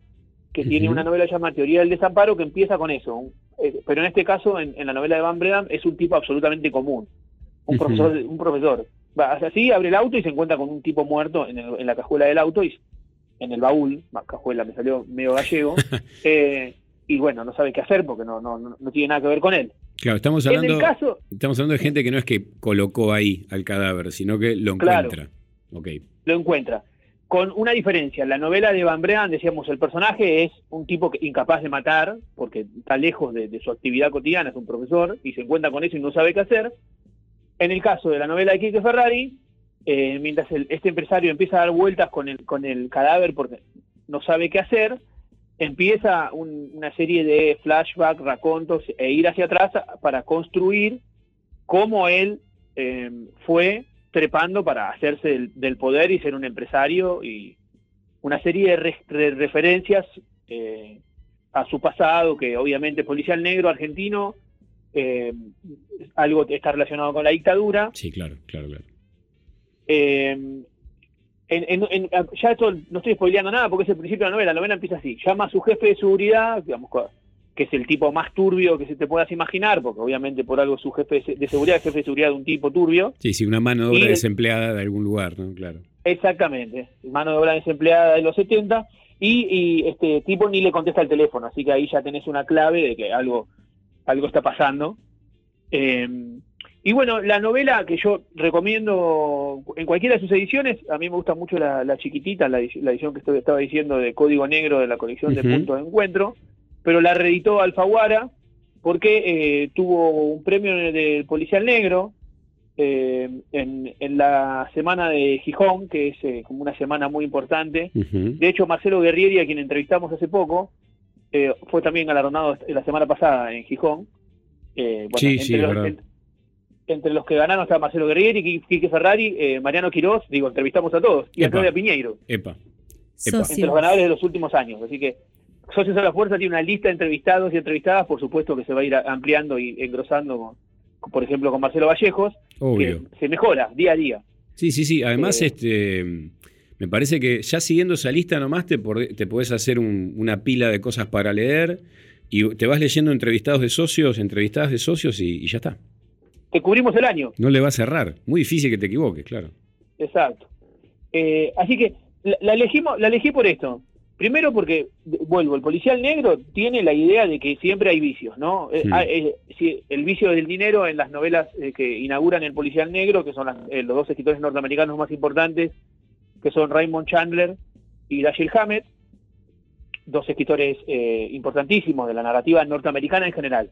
[SPEAKER 7] que tiene una novela llamada Teoría del Desamparo que empieza con eso. Un- eh, pero en este caso, en, en la novela de Van Bredan, es un tipo absolutamente común. Un profesor, un profesor. Va así, abre el auto y se encuentra con un tipo muerto en, el- en la cajuela del auto y en el baúl, cajuela me salió medio gallego, eh, y bueno, no sabe qué hacer porque no, no, no, tiene nada que ver con él.
[SPEAKER 2] Claro, estamos
[SPEAKER 7] En
[SPEAKER 2] hablando,
[SPEAKER 7] el caso,
[SPEAKER 2] estamos hablando de gente que no es que colocó ahí al cadáver, sino que lo
[SPEAKER 7] Claro.
[SPEAKER 2] encuentra. Ok.
[SPEAKER 7] lo encuentra. Con una diferencia, en la novela de Van Brean, decíamos, el personaje es un tipo que- incapaz de matar, porque está lejos de, de su actividad cotidiana, es un profesor, y se encuentra con eso y no sabe qué hacer. En el caso de la novela de Quique Ferrari, eh, mientras el- este empresario empieza a dar vueltas con el, con el cadáver porque no sabe qué hacer, empieza un- una serie de flashbacks, racontos e ir hacia atrás para construir cómo él eh, fue trepando para hacerse del, del poder y ser un empresario y una serie de, re- de referencias eh, a su pasado, que obviamente policial negro argentino, eh, algo que está relacionado con la dictadura.
[SPEAKER 2] Sí, claro, claro, claro.
[SPEAKER 7] Eh, en- en- en- ya esto no estoy spoileando nada porque es el principio de la novela. La novela empieza así: llama a su jefe de seguridad, digamos, que es el tipo más turbio que se te puedas imaginar, porque obviamente por algo su jefe de se- de seguridad es jefe de seguridad de un tipo turbio.
[SPEAKER 2] Sí, sí, una mano de obra desempleada de algún lugar, ¿no? Claro.
[SPEAKER 7] Exactamente, mano de obra desempleada de los 70 y, y este tipo ni le contesta el teléfono, así que ahí ya tenés una clave de que algo, algo está pasando. Eh, y bueno, la novela que yo recomiendo en cualquiera de sus ediciones, a mí me gusta mucho la, la chiquitita, la, edici- la edición que estoy- estaba diciendo de Código Negro de la colección de. Puntos de Encuentro, pero la reeditó Alfaguara porque eh, tuvo un premio del Policial Negro, eh, en, en la semana de Gijón, que es eh, como una semana muy importante. De hecho, Marcelo Guerrieri, a quien entrevistamos hace poco, eh, fue también galardonado la semana pasada en Gijón. Eh, bueno,
[SPEAKER 2] Sí,
[SPEAKER 7] entre,
[SPEAKER 2] sí,
[SPEAKER 7] los, entre los que ganaron está Marcelo Guerrieri, Qui- Quique Ferrari, eh, Mariano Quirós, digo, entrevistamos a todos, y a
[SPEAKER 2] Epa.
[SPEAKER 7] Claudia Piñeiro,
[SPEAKER 2] Epa.
[SPEAKER 7] entre los ganadores de los últimos años. Así que Socios a la Fuerza tiene una lista de entrevistados y entrevistadas, por supuesto que se va a ir ampliando y engrosando, con- por ejemplo, con Marcelo Vallejos,
[SPEAKER 2] Obvio.
[SPEAKER 7] que se mejora día a día.
[SPEAKER 2] Sí, sí, sí. Además,
[SPEAKER 7] Eh,
[SPEAKER 2] este, me parece que ya siguiendo esa lista nomás te, te podés hacer un- una pila de cosas para leer y te vas leyendo entrevistados de socios, entrevistadas de socios y, y ya está.
[SPEAKER 7] Te cubrimos el año.
[SPEAKER 2] No le va a cerrar. Muy difícil que te equivoques, claro.
[SPEAKER 7] Exacto. Eh, así que la, la elegimos, la elegí por esto. Primero porque, vuelvo, el policial negro tiene la idea de que siempre hay vicios, ¿no? Eh,
[SPEAKER 2] Sí.
[SPEAKER 7] ah, eh, el vicio del dinero en las novelas eh, que inauguran el policial negro, que son las- los dos escritores norteamericanos más importantes, que son Raymond Chandler y Dashiell Hammett, dos escritores eh, importantísimos de la narrativa norteamericana en general.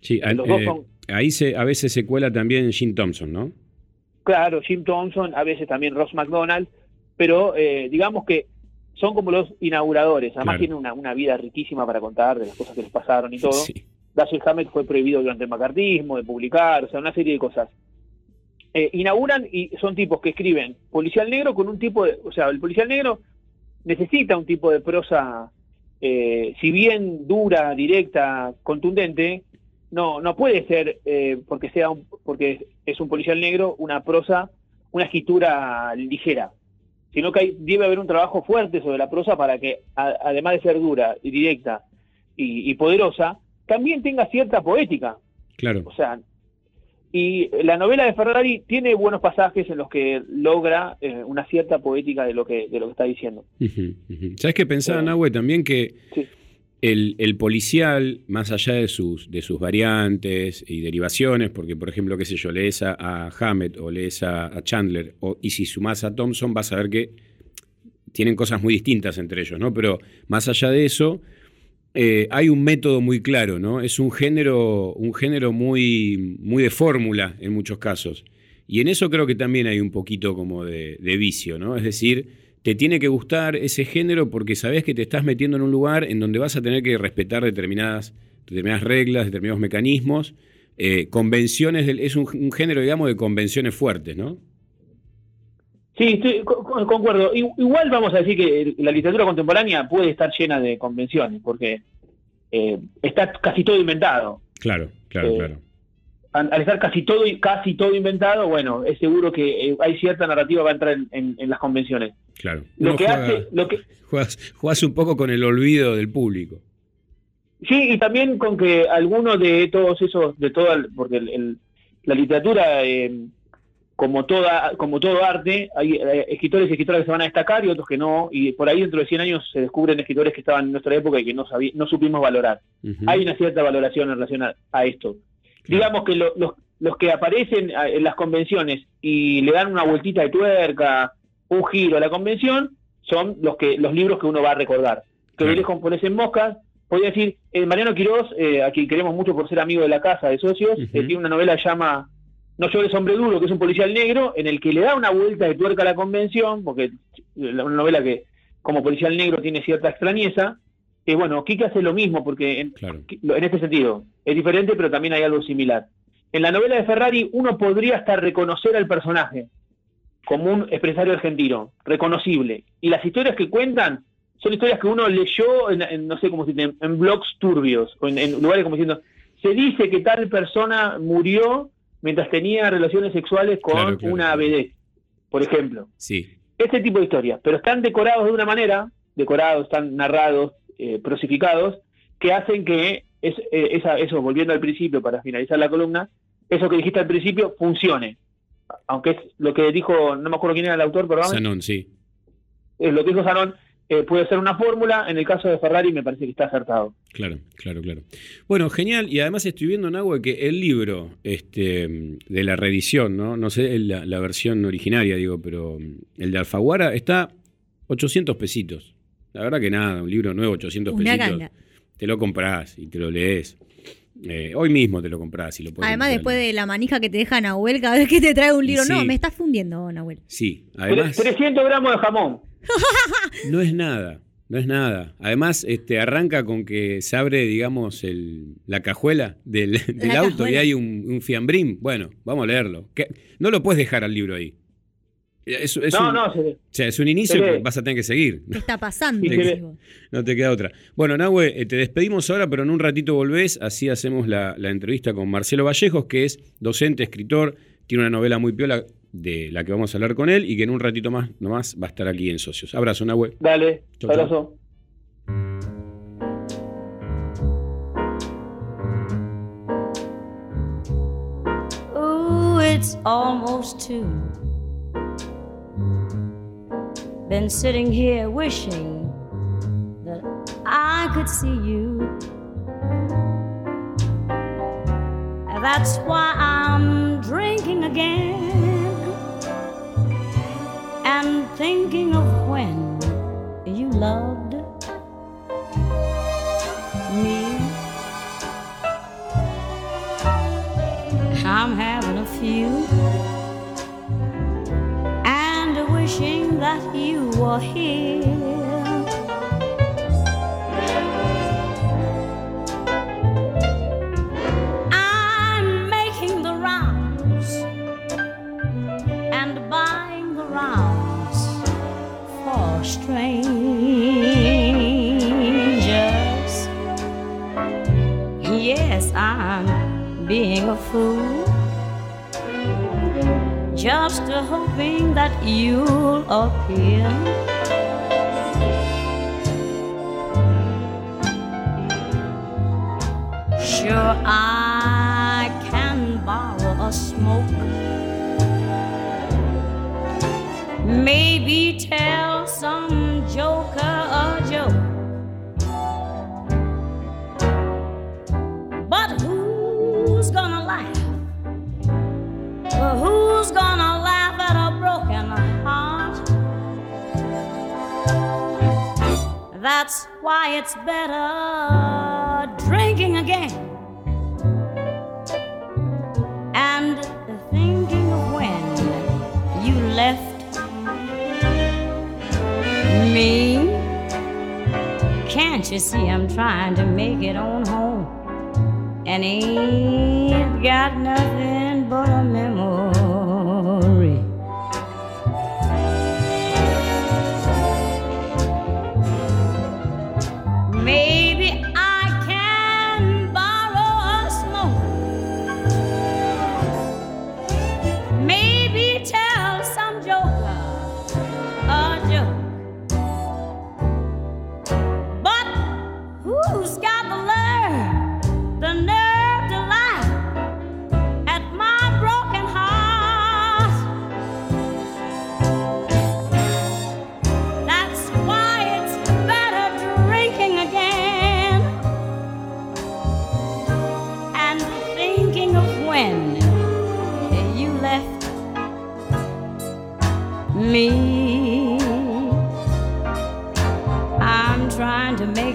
[SPEAKER 2] Sí, a-
[SPEAKER 7] Los dos
[SPEAKER 2] eh,
[SPEAKER 7] son-
[SPEAKER 2] ahí se, a veces se cuela también Jim Thompson, ¿no?
[SPEAKER 7] Claro, Jim Thompson, a veces también Ross McDonald, pero eh, digamos que son como los inauguradores. Además
[SPEAKER 2] Claro.
[SPEAKER 7] tienen una, una vida riquísima para contar de las cosas que les pasaron y todo.
[SPEAKER 2] Sí.
[SPEAKER 7] Dashiell Hammett fue prohibido durante el macartismo de publicar, o sea, una serie de cosas. Eh, inauguran y son tipos que escriben policial negro con un tipo de... O sea, el policial negro necesita un tipo de prosa, eh, si bien dura, directa, contundente, no, no puede ser, eh, porque sea un- porque es un policial negro, una prosa, una escritura ligera, sino que hay- debe haber un trabajo fuerte sobre la prosa para que, a- además de ser dura y directa y, y poderosa, también tenga cierta poética.
[SPEAKER 2] Claro.
[SPEAKER 7] O sea, y la novela de Ferrari tiene buenos pasajes en los que logra eh, una cierta poética de lo que de lo que está diciendo.
[SPEAKER 2] ¿Sabes qué pensaba,
[SPEAKER 7] Eh,
[SPEAKER 2] Nahue? También que
[SPEAKER 7] sí.
[SPEAKER 2] El, policial, más allá de sus, de sus variantes y derivaciones, porque, por ejemplo, qué sé yo, lees a, Hammett o lees a, a Chandler, o, y si sumás a Thompson, vas a ver que tienen cosas muy distintas entre ellos, ¿no? Pero más allá de eso, eh, hay un método muy claro, ¿no? Es un género, un género muy, muy de fórmula en muchos casos. Y en eso creo que también hay un poquito como de, de vicio, ¿no? Es decir, te tiene que gustar ese género porque sabes que te estás metiendo en un lugar en donde vas a tener que respetar determinadas, determinadas reglas, determinados mecanismos. eh, convenciones, del- es un, un género, digamos, de convenciones fuertes, ¿no?
[SPEAKER 7] Sí, estoy, co- co- concuerdo. Igual vamos a decir que la literatura contemporánea puede estar llena de convenciones, porque eh, está casi todo inventado.
[SPEAKER 2] Claro, claro,
[SPEAKER 7] Eh,
[SPEAKER 2] claro.
[SPEAKER 7] Al, estar casi todo casi todo inventado, bueno, es seguro que eh, hay cierta narrativa que va a entrar en, en- en las convenciones.
[SPEAKER 2] Claro.
[SPEAKER 7] Lo
[SPEAKER 2] Uno
[SPEAKER 7] que
[SPEAKER 2] juega-
[SPEAKER 7] hace, lo que
[SPEAKER 2] juegas, juegas un poco con el olvido del público.
[SPEAKER 7] Sí, y también con que algunos de todos esos, de toda, el- porque el- el- la literatura, eh, como toda, como todo arte, hay escritores y escritoras que se van a destacar y otros que no, y por ahí dentro de 100 años se descubren escritores que estaban en nuestra época y que no no supimos valorar. Hay una cierta valoración en relación a, a esto. Digamos que lo- los, los que aparecen a- en las convenciones y le dan una vueltita de tuerca, un giro a la convención, son los que los libros que uno va a recordar. Que de lejos pones en moscas, podría decir, eh, Mariano Quirós, eh, a quien queremos mucho por ser amigo de la casa de socios, eh, tiene una novela que llama No llores hombre duro, que es un policial negro, en el que le da una vuelta de tuerca a la convención, porque una novela que como policial negro tiene cierta extrañeza, eh, bueno, Kike hace lo mismo, porque en, en este sentido es diferente, pero también hay algo similar. En la novela de Ferrari uno podría hasta reconocer al personaje como un empresario argentino, reconocible. Y las historias que cuentan son historias que uno leyó en, en, no sé cómo se dice, en blogs turbios, o en, en lugares como diciendo, se dice que tal persona murió mientras tenía relaciones sexuales con
[SPEAKER 2] Claro, claro,
[SPEAKER 7] una vedette, por ejemplo.
[SPEAKER 2] Sí.
[SPEAKER 7] Ese tipo de historias, pero están decorados de una manera, decorados, están narrados, eh, prosificados, que hacen que es, eh, esa, eso, volviendo al principio para finalizar la columna, eso que dijiste al principio funcione. Aunque es lo que dijo, no me acuerdo quién era el autor, perdón,
[SPEAKER 2] Sanón, sí.
[SPEAKER 7] lo que dijo Sanón eh, puede ser una fórmula, en el caso de Ferrari me parece que está acertado.
[SPEAKER 2] Claro, claro, claro. Bueno, genial. Y además estoy viendo, Nahue, que el libro este, de la reedición, ¿no? No sé la, la versión originaria, digo, pero el de Alfaguara está 800 pesitos. La verdad que nada, un libro nuevo, 800
[SPEAKER 3] Una
[SPEAKER 2] pesitos. Te lo compras y te lo lees. Eh, hoy mismo te lo compras y lo puedes
[SPEAKER 3] Además, después de la manija que te deja Nahuel cada vez que te trae un libro.
[SPEAKER 2] Sí.
[SPEAKER 3] No, me estás fundiendo, Nahuel.
[SPEAKER 2] Sí, además
[SPEAKER 7] 300 gramos de jamón.
[SPEAKER 2] no es nada, no es nada. Además, este arranca con que se abre, digamos, el, la cajuela del, del
[SPEAKER 3] La
[SPEAKER 2] auto y hay un, un fiambrín. Bueno, vamos a leerlo. ¿Qué? No lo puedes dejar al libro ahí. Es, es
[SPEAKER 7] no,
[SPEAKER 2] un,
[SPEAKER 7] no, se-
[SPEAKER 2] o sea, es un inicio
[SPEAKER 7] se
[SPEAKER 2] que vas a tener que seguir.
[SPEAKER 3] ¿Qué está pasando?
[SPEAKER 2] Te-? No te queda otra. Bueno, Nahue, eh, te despedimos ahora, pero en un ratito volvés. Así hacemos la, la entrevista con Marcelo Vallejos, que es docente, escritor, tiene una novela muy piola de la que vamos a hablar con él y que en un ratito más nomás va a estar aquí en Socios. Abrazo, Nahue.
[SPEAKER 7] Dale,
[SPEAKER 2] Chau, chau.
[SPEAKER 7] abrazo.
[SPEAKER 8] Ooh, it's almost two. Been sitting here wishing that I could see you. And That's why I'm drinking again and thinking of when you loved me. I'm having a few you were here. I'm making the rounds and buying the rounds for strangers. Yes, I'm being a fool. Just hoping that you'll appear. Sure, I can borrow a smoke. Maybe tell some That's why it's better drinking again and thinking of when you left me. Can't you see I'm trying to make it on home and ain't got nothing but a memory?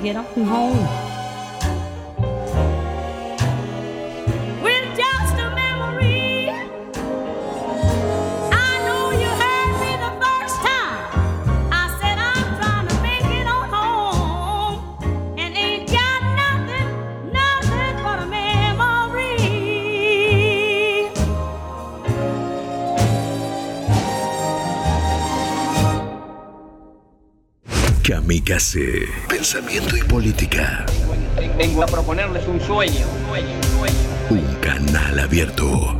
[SPEAKER 8] kia đó. Không
[SPEAKER 1] Kamikaze. Pensamiento y política.
[SPEAKER 9] Vengo a proponerles un sueño, un sueño, un sueño.
[SPEAKER 1] Un canal abierto.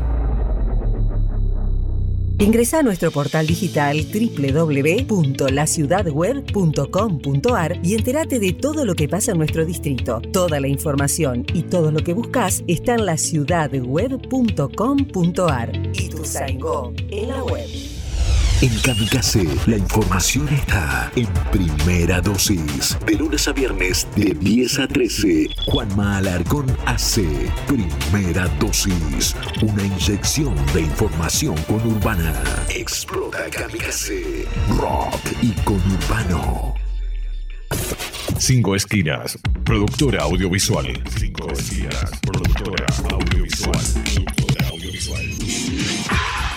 [SPEAKER 10] Ingresa a nuestro portal digital www.laciudadweb.com.ar y entérate de todo lo que pasa en nuestro distrito. Toda la información y todo lo que buscas está en laciudadweb.com.ar. Y tu en la web.
[SPEAKER 1] En Kamikaze, la información está en primera dosis. De lunes a viernes, de 10 a 13. Juanma Alarcón hace primera dosis. Una inyección de información conurbana. Explota Kamikaze. Rock y conurbano.
[SPEAKER 11] Cinco Esquinas, productora audiovisual. Cinco Esquinas, productora audiovisual. Productora audiovisual.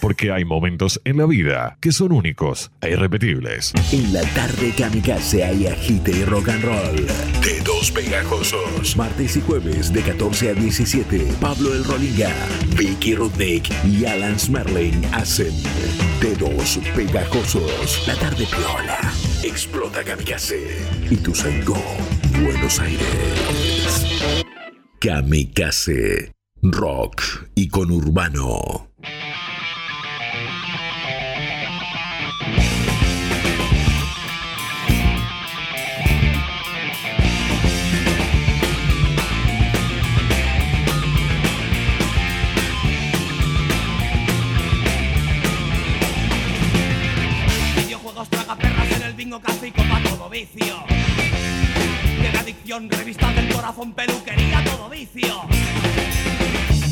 [SPEAKER 11] Porque hay momentos en la vida que son únicos e irrepetibles.
[SPEAKER 1] En la tarde Kamikaze hay agite y rock and roll. Dedos pegajosos. Martes y jueves de 14 a 17. Pablo el Rolinga, Vicky Rudnick y Alan Smerling hacen Dedos pegajosos. La tarde piola. Explota Kamikaze. Y tu Sango, Buenos Aires. Kamikaze. Rock y conurbano.
[SPEAKER 12] Videojuegos café y copa todo vicio. La adicción, revistas del corazón, peluquería, todo vicio.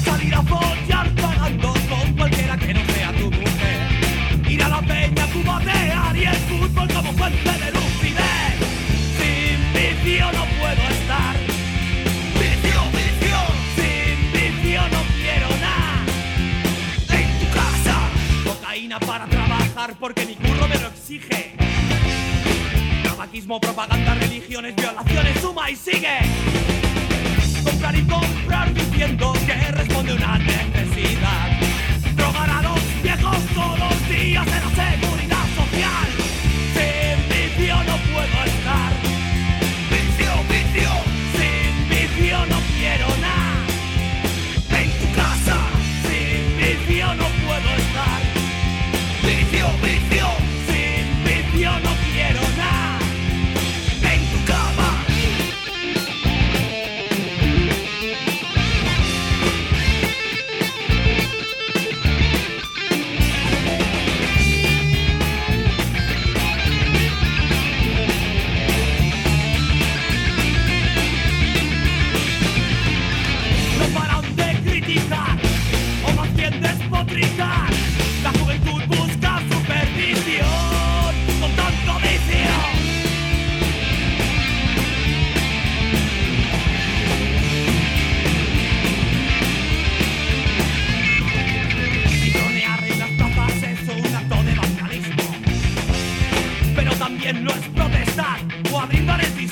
[SPEAKER 12] Salir a follar pagando con cualquiera que no sea tu mujer. Ir a la peña, cubatear y el fútbol como fuente de lucidez. Sin vicio no puedo estar. Vicio, vicio. Sin vicio no quiero nada. En tu casa. Cocaína para trabajar porque mi curro me lo exige tabaquismo, propaganda, religiones, violaciones, suma y sigue. Comprar y comprar diciendo que responde una necesidad. Drogar a los viejos todos los días en la seguridad social. Sin
[SPEAKER 13] vicio no puedo estar. Vicio, vicio.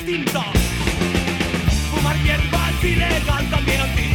[SPEAKER 13] distinto. Fumar bien fácil, legal, también antiguo.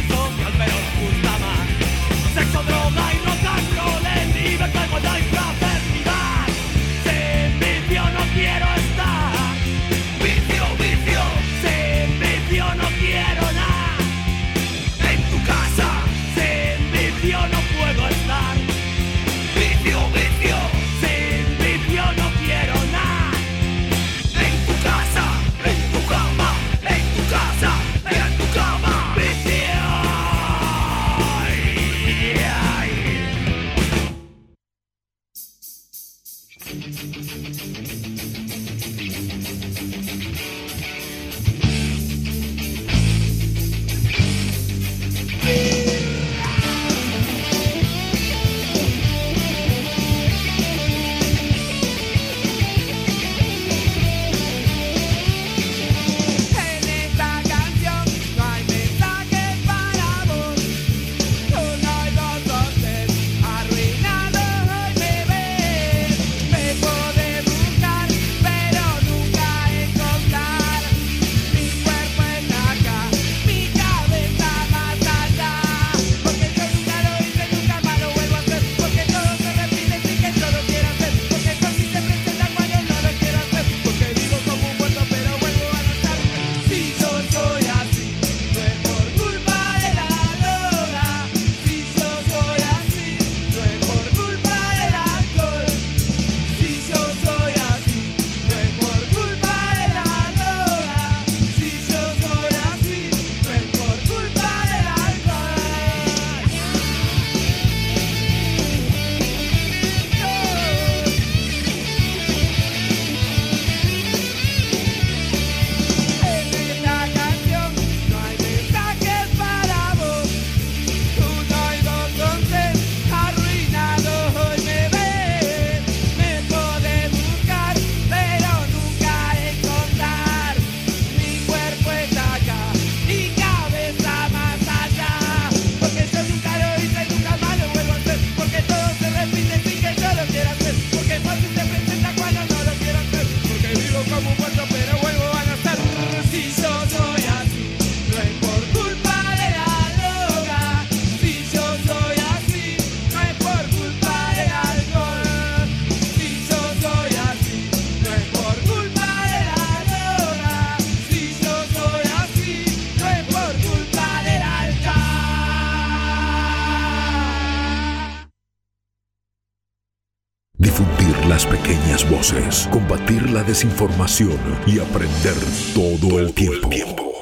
[SPEAKER 13] La
[SPEAKER 1] desinformación y aprender todo el tiempo.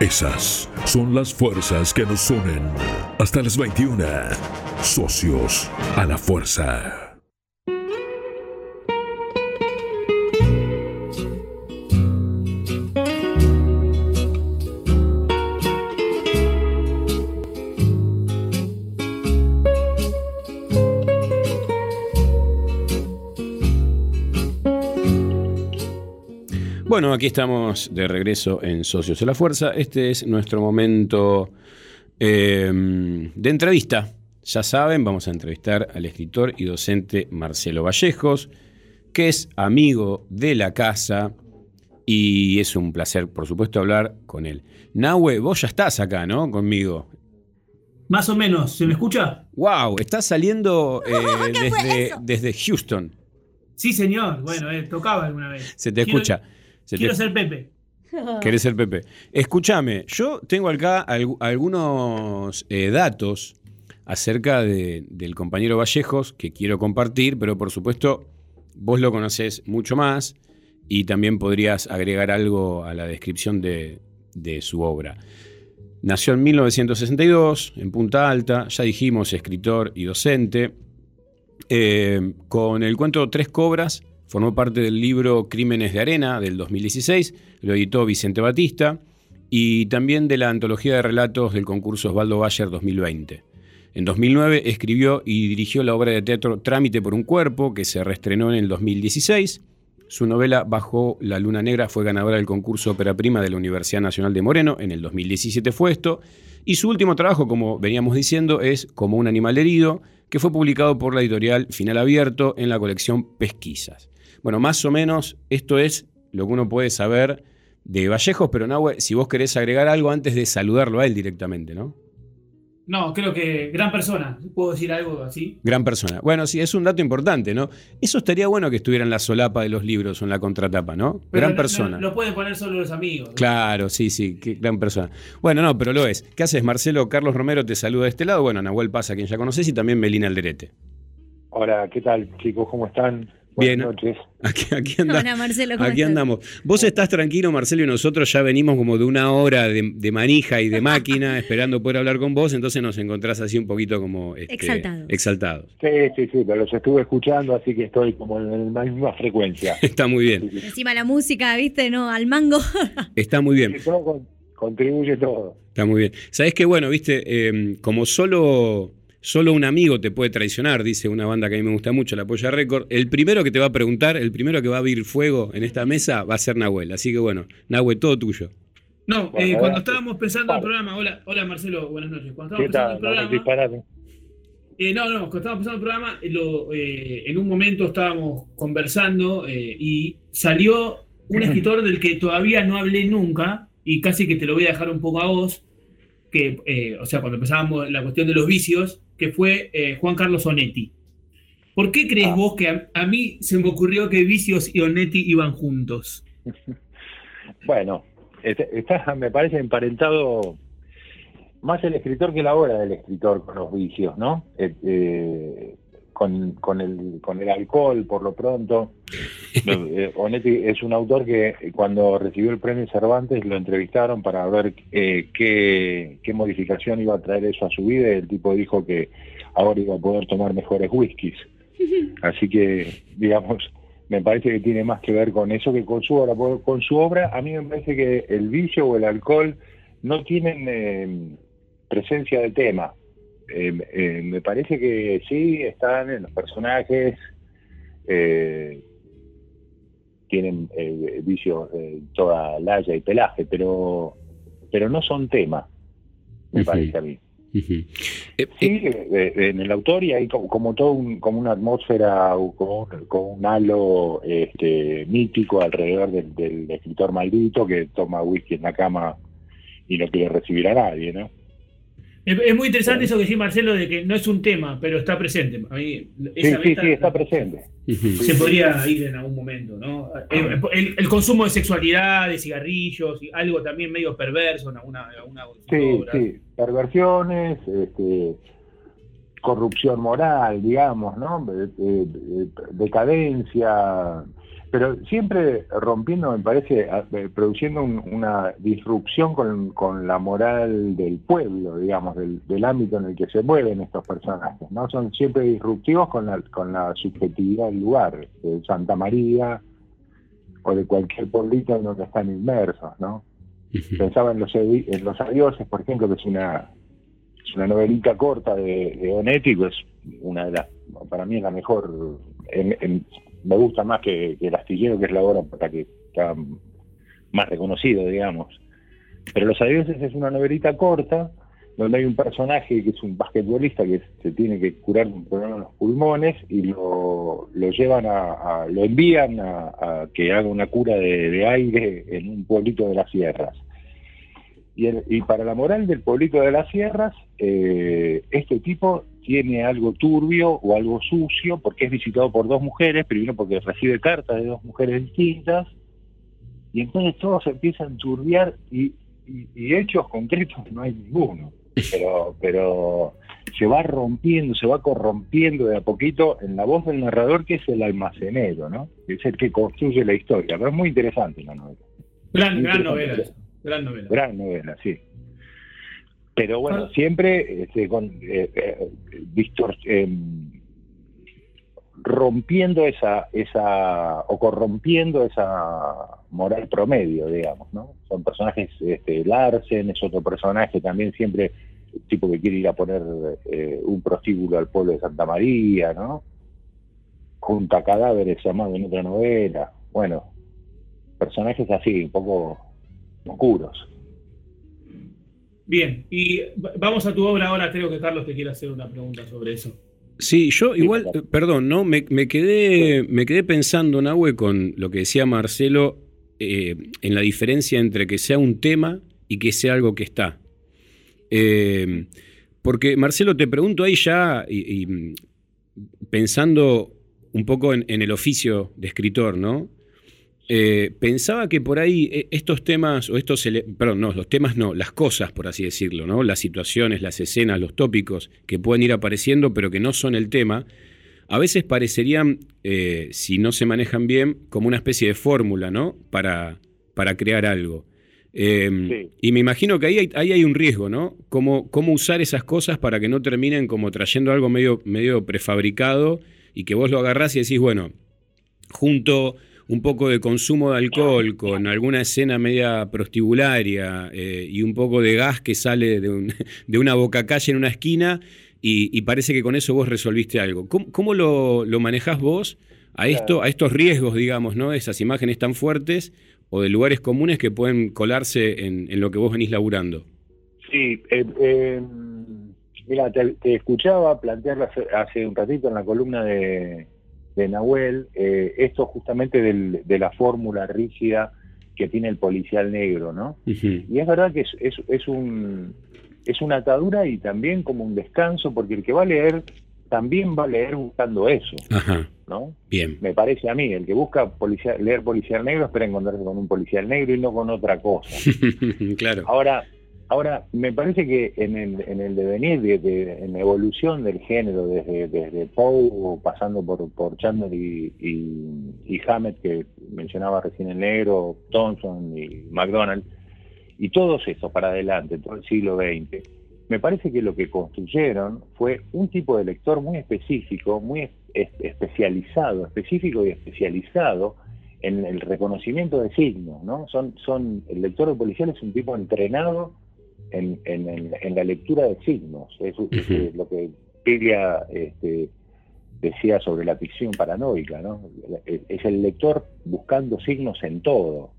[SPEAKER 1] Esas son las fuerzas que nos unen. Hasta las 21. Socios a la fuerza.
[SPEAKER 2] Aquí estamos de regreso en Socios de la Fuerza. Este es nuestro momento eh, de entrevista. Ya saben, vamos a entrevistar al escritor y docente Marcelo Vallejos, que es amigo de la casa y es un placer, por supuesto, hablar con él. Nahue, vos ya estás acá, ¿no? Conmigo.
[SPEAKER 14] Más o menos, ¿se me escucha?
[SPEAKER 2] ¡Wow! Estás saliendo eh, desde, desde Houston.
[SPEAKER 14] Sí, señor. Bueno, eh, tocaba alguna vez.
[SPEAKER 2] Se te
[SPEAKER 14] Quiero-
[SPEAKER 2] escucha. Se
[SPEAKER 14] Quiero
[SPEAKER 2] te-
[SPEAKER 14] ser Pepe.
[SPEAKER 2] Querés ser Pepe. Escúchame, yo tengo acá algu- algunos eh, datos acerca de- del compañero Vallejos que quiero compartir, pero por supuesto vos lo conocés mucho más y también podrías agregar algo a la descripción de, de su obra. Nació en 1962 en Punta Alta, ya dijimos, escritor y docente. Eh, con el cuento Tres Cobras formó parte del libro Crímenes de Arena del 2016, lo editó Vicente Batista, y también de la antología de relatos del concurso Osvaldo Bayer 2020. En 2009 escribió y dirigió la obra de teatro Trámite por un cuerpo, que se reestrenó en el 2016. Su novela Bajo la Luna Negra fue ganadora del concurso Ópera Prima de la Universidad Nacional de Moreno, en el 2017 fue esto. Y su último trabajo, como veníamos diciendo, es Como un animal herido, que fue publicado por la editorial Final Abierto en la colección Pesquisas. Bueno, más o menos esto es lo que uno puede saber de Vallejos, pero Nahue, si vos querés agregar algo antes de saludarlo a él directamente, ¿no?
[SPEAKER 7] No, creo que gran persona. ¿Puedo decir algo así?
[SPEAKER 2] Gran persona. Bueno, sí, es un dato importante, ¿no? Eso estaría bueno que estuviera en la solapa de los libros o en la contratapa, ¿no?
[SPEAKER 7] Pero
[SPEAKER 2] gran
[SPEAKER 7] no-
[SPEAKER 2] persona.
[SPEAKER 7] No, lo pueden poner solo los amigos.
[SPEAKER 2] Claro, sí, sí, qué gran persona. Bueno, no, pero lo es. ¿Qué haces, Marcelo? Carlos Romero te saluda de este lado. Bueno, Nahuel Pasa, quien ya conoces, y también Melina Alderete.
[SPEAKER 15] Hola, ¿qué tal chicos? ¿Cómo están?
[SPEAKER 2] Bien.
[SPEAKER 15] Buenas noches.
[SPEAKER 2] Aquí, aquí anda-
[SPEAKER 3] Hola, Marcelo, ¿cómo
[SPEAKER 2] Aquí andamos. Vos estás tranquilo, Marcelo, y nosotros ya venimos como de una hora de, de manija y de máquina esperando poder hablar con vos, entonces nos encontrás así un poquito como este,
[SPEAKER 3] Exaltados.
[SPEAKER 2] exaltados.
[SPEAKER 15] Sí, sí, sí, pero los estuve escuchando, así que estoy como en la misma frecuencia.
[SPEAKER 2] Está muy bien,
[SPEAKER 3] Encima la música, ¿viste? No, al mango.
[SPEAKER 2] está muy bien.
[SPEAKER 15] Todo contribuye todo.
[SPEAKER 2] Está muy bien. Sabés que, bueno, viste, Eh, como solo, solo un amigo te puede traicionar, dice una banda que a mí me gusta mucho, la Polla Record, el primero que te va a preguntar, el primero que va a abrir fuego en esta mesa va a ser Nahuel. Así que, bueno, Nahuel, todo tuyo.
[SPEAKER 7] No,
[SPEAKER 15] Bueno,
[SPEAKER 7] eh, cuando estábamos pensando en el programa, hola, hola Marcelo, buenas noches. Cuando
[SPEAKER 15] ¿Qué
[SPEAKER 7] estábamos pensando el
[SPEAKER 15] No,
[SPEAKER 7] programa, eh, no, no, cuando estábamos pensando en el programa, eh, lo, eh, en un momento estábamos conversando eh, y salió un escritor del que todavía no hablé nunca y casi que te lo voy a dejar un poco a vos, que, eh, o sea, cuando empezábamos la cuestión de los vicios, que fue eh, Juan Carlos Onetti. ¿Por qué crees vos que a, a mí se me ocurrió que Vicios y Onetti iban juntos?
[SPEAKER 15] Bueno, este- está, me parece emparentado más el escritor que la obra del escritor con los vicios, ¿no? Eh, eh, con, con el, con el alcohol, por lo pronto. Eh, Onetti es un autor que eh, cuando recibió el premio Cervantes lo entrevistaron para ver eh, qué, qué modificación iba a traer eso a su vida y el tipo dijo que ahora iba a poder tomar mejores whiskies. Así que, digamos, me parece que tiene más que ver con eso que con su obra. Porque Con su obra, a mí me parece que el vicio o el alcohol no tienen eh, presencia de tema. Eh, eh, me parece que sí, están en los personajes, eh, tienen eh, vicios de toda laya y pelaje, pero, pero no son tema, me parece a mí. Sí, en el autor y hay como, como todo un- como una atmósfera, un- como un halo este, mítico alrededor del, del escritor maldito que toma whisky en la cama y no quiere recibir a nadie, ¿no?
[SPEAKER 7] Es, es muy interesante eso que decís, Marcelo, de que no es un tema, pero está presente. A mí,
[SPEAKER 15] Sí,
[SPEAKER 7] esa
[SPEAKER 15] sí,
[SPEAKER 7] meta
[SPEAKER 15] sí, está presente.
[SPEAKER 7] se podría ir en algún momento, ¿no? El, el- el consumo de sexualidad, de cigarrillos, y algo también medio perverso en alguna, en alguna
[SPEAKER 15] Sí, sí, perversiones, este, corrupción moral, digamos, ¿no? Eh, eh, eh, decadencia, pero siempre rompiendo, me parece, eh, produciendo un- una disrupción con, con la moral del pueblo, digamos, del, del ámbito en el que se mueven estos personajes, ¿no? Son siempre disruptivos con la, con la subjetividad del lugar, de Santa María o de cualquier pueblito en donde están inmersos, ¿no? pensaba en los, en los adioses, por ejemplo, que es una, es una novelita corta de, de Onetti, que es una de las, para mí es la mejor, en- en- me gusta más que, que El Astillero, que es la obra por la que está más reconocido, digamos. Pero Los Adioses es una novelita corta, donde hay un personaje que es un basquetbolista que se tiene que curar un problema en los pulmones y lo, lo llevan a, lo envían a, a que haga una cura de, de aire en un pueblito de las sierras. Y, el- y para la moral del pueblito de las sierras, eh, este tipo tiene algo turbio o algo sucio porque es visitado por dos mujeres, primero porque recibe cartas de dos mujeres distintas, y entonces todo se empieza a enturbiar y, y- y hechos concretos no hay ninguno. Pero, pero se va rompiendo, se va corrompiendo de a poquito en la voz del narrador que es el almacenero, ¿no? Que es el que construye la historia. Pero es muy interesante la novela.
[SPEAKER 7] Gran, novela. Gran novela.
[SPEAKER 15] Gran novela, sí. Pero bueno, siempre este, con, eh, eh, distor- em, rompiendo esa, esa, o corrompiendo esa moral promedio, digamos, ¿no? Son personajes, este, Larsen es otro personaje también siempre, tipo que quiere ir a poner eh, un prostíbulo al pueblo de Santa María, ¿no? Junta cadáveres llamado en otra novela. Bueno, personajes así, un poco oscuros.
[SPEAKER 7] Bien, y va- vamos a tu obra ahora. Creo que Carlos te quiere hacer una pregunta sobre eso.
[SPEAKER 2] Sí, yo igual, perdón, ¿no? Me, me quedé, me quedé pensando, Nahue, con lo que decía Marcelo eh, en la diferencia entre que sea un tema y que sea algo que está. Eh, porque, Marcelo, te pregunto ahí ya, y, y pensando un poco en, en el oficio de escritor, ¿no? Eh, pensaba que por ahí eh, estos temas, o estos, perdón, no, los temas no, las cosas, por así decirlo, ¿no? Las situaciones, las escenas, los tópicos que pueden ir apareciendo, pero que no son el tema, a veces parecerían, eh, si no se manejan bien, como una especie de fórmula, ¿no? Para, para crear algo. Eh, Y me imagino que ahí hay, ahí hay un riesgo, ¿no? Cómo, cómo usar esas cosas para que no terminen como trayendo algo medio, medio prefabricado y que vos lo agarrás y decís, bueno, junto un poco de consumo de alcohol con alguna escena media prostibularia eh, y un poco de gas que sale de, un- de una bocacalle en una esquina y, y parece que con eso vos resolviste algo. ¿Cómo, cómo lo, lo manejás vos a, esto, a estos riesgos, digamos, ¿no? Esas imágenes tan fuertes o de lugares comunes que pueden colarse en, en lo que vos venís laburando.
[SPEAKER 15] Sí, eh, eh, mira, te, te escuchaba plantearlo hace, hace un ratito en la columna de, de Nahuel, eh, esto justamente del- de la fórmula rígida que tiene el policial negro, ¿no? Y es verdad que es, es, es un, es una atadura y también como un descanso, porque el que va a leer también va a leer buscando eso,
[SPEAKER 2] Ajá.
[SPEAKER 15] ¿no?
[SPEAKER 2] Bien.
[SPEAKER 15] Me parece a mí, el que busca policial, leer policial negro espera encontrarse con un policial negro y no con otra cosa.
[SPEAKER 2] claro.
[SPEAKER 15] Ahora, ahora me parece que en el, en el devenir, de, de- en la evolución del género, desde, desde Poe, pasando por, por Chandler y, Hammett, que mencionaba recién el negro, Thompson y McDonald, y todos estos para adelante, todo el siglo XX, me parece que lo que construyeron fue un tipo de lector muy específico, muy es- es- especializado, específico y especializado en el reconocimiento de signos, ¿no? Son, son, el lector de policial es un tipo entrenado en, en- la lectura de signos. Es, es, lo que Piglia este, decía sobre la ficción paranoica, ¿no? Es es el lector buscando signos en todo.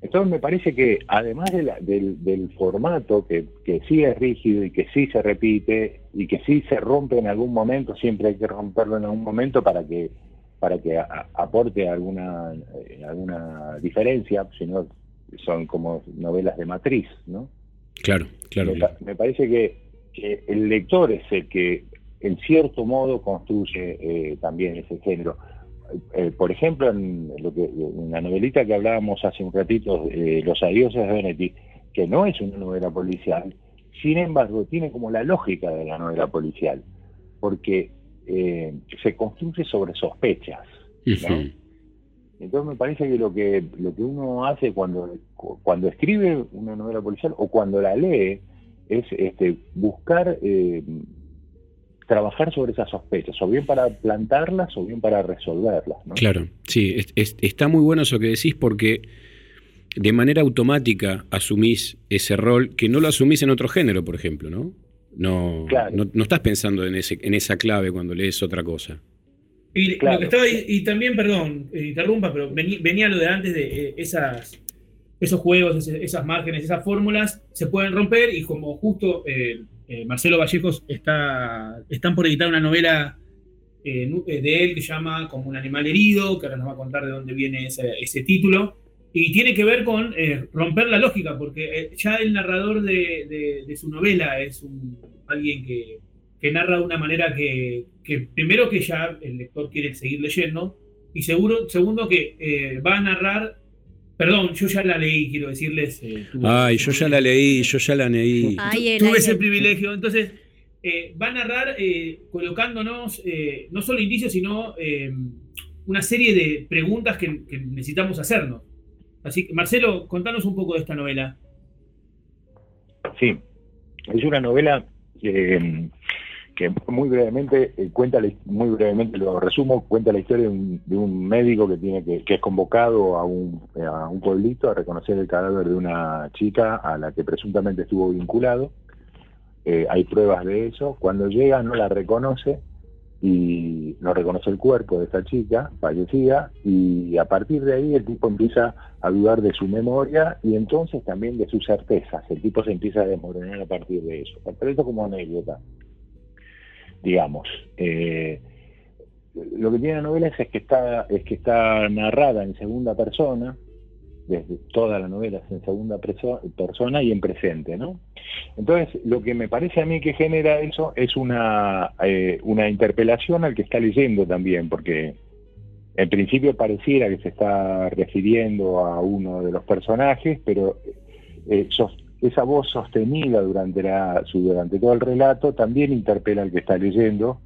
[SPEAKER 15] Entonces me parece que además de la- del, del formato que, que sí es rígido y que sí se repite y que sí se rompe en algún momento, siempre hay que romperlo en algún momento para que para que a- aporte alguna eh, alguna diferencia, si no son como novelas de matriz, ¿no?
[SPEAKER 2] Claro, claro.
[SPEAKER 15] Me, pa- me parece que, que el lector es el que en cierto modo construye eh, también ese género. Eh, por ejemplo, en, lo que, en la novelita que hablábamos hace un ratito, eh, Los adioses de Benetti, que no es una novela policial, sin embargo, tiene como la lógica de la novela policial, porque eh, se construye sobre sospechas. ¿no? Entonces me parece que lo que lo que uno hace cuando cuando escribe una novela policial o cuando la lee es este buscar eh, trabajar sobre esas sospechas, o bien para plantarlas o bien para resolverlas. ¿no?
[SPEAKER 2] Claro, sí, es- es- está muy bueno eso que decís porque de manera automática asumís ese rol que no lo asumís en otro género, por ejemplo, ¿no? No,
[SPEAKER 7] Claro.
[SPEAKER 2] no, no estás pensando en, ese, en esa clave cuando lees otra cosa.
[SPEAKER 7] Y, lo que estaba y también, perdón, eh, interrumpa, pero vení- venía lo de antes de eh, esas, esos juegos, esas márgenes, esas fórmulas se pueden romper y como justo eh, eh, Marcelo Vallejos está, están por editar una novela eh, de él que se llama Como un animal herido, que ahora nos va a contar de dónde viene ese, ese título. Y tiene que ver con romper la lógica, porque ya el narrador de, de- de su novela es un, alguien que, que narra de una manera que, que primero que ya el lector quiere seguir leyendo, y seguro, segundo que eh, va a narrar, perdón, yo ya la leí, quiero decirles. eh, tuve-
[SPEAKER 2] Ay, yo ya la leí, yo ya la leí.
[SPEAKER 3] Ay, el
[SPEAKER 7] tuve ese privilegio. Entonces, eh, va a narrar eh, colocándonos eh, no solo indicios, sino eh, una serie de preguntas que, que necesitamos hacernos. Así que, Marcelo, contanos un poco de esta novela.
[SPEAKER 15] Sí, es una novela eh, que muy brevemente eh, cuenta, muy brevemente lo resumo, cuenta la historia de un, de un médico que tiene que, que es convocado a un, a un pueblito a reconocer el cadáver de una chica a la que presuntamente estuvo vinculado. Eh, hay pruebas de eso. Cuando llega no la reconoce y no reconoce el cuerpo de esta chica fallecida y a partir de ahí el tipo empieza a dudar de su memoria y entonces también de sus certezas. El tipo se empieza a desmoronar a partir de eso. Pero esto como anécdota, digamos. Eh, lo que tiene la novela es, que está es que está narrada en segunda persona desde toda la novela es en segunda preso- persona y en presente, ¿no? Entonces, lo que me parece a mí que genera eso es una, eh, una interpelación al que está leyendo también, porque en principio pareciera que se está refiriendo a uno de los personajes, pero eh, esa voz sostenida durante, la, durante todo el relato también interpela al que está leyendo,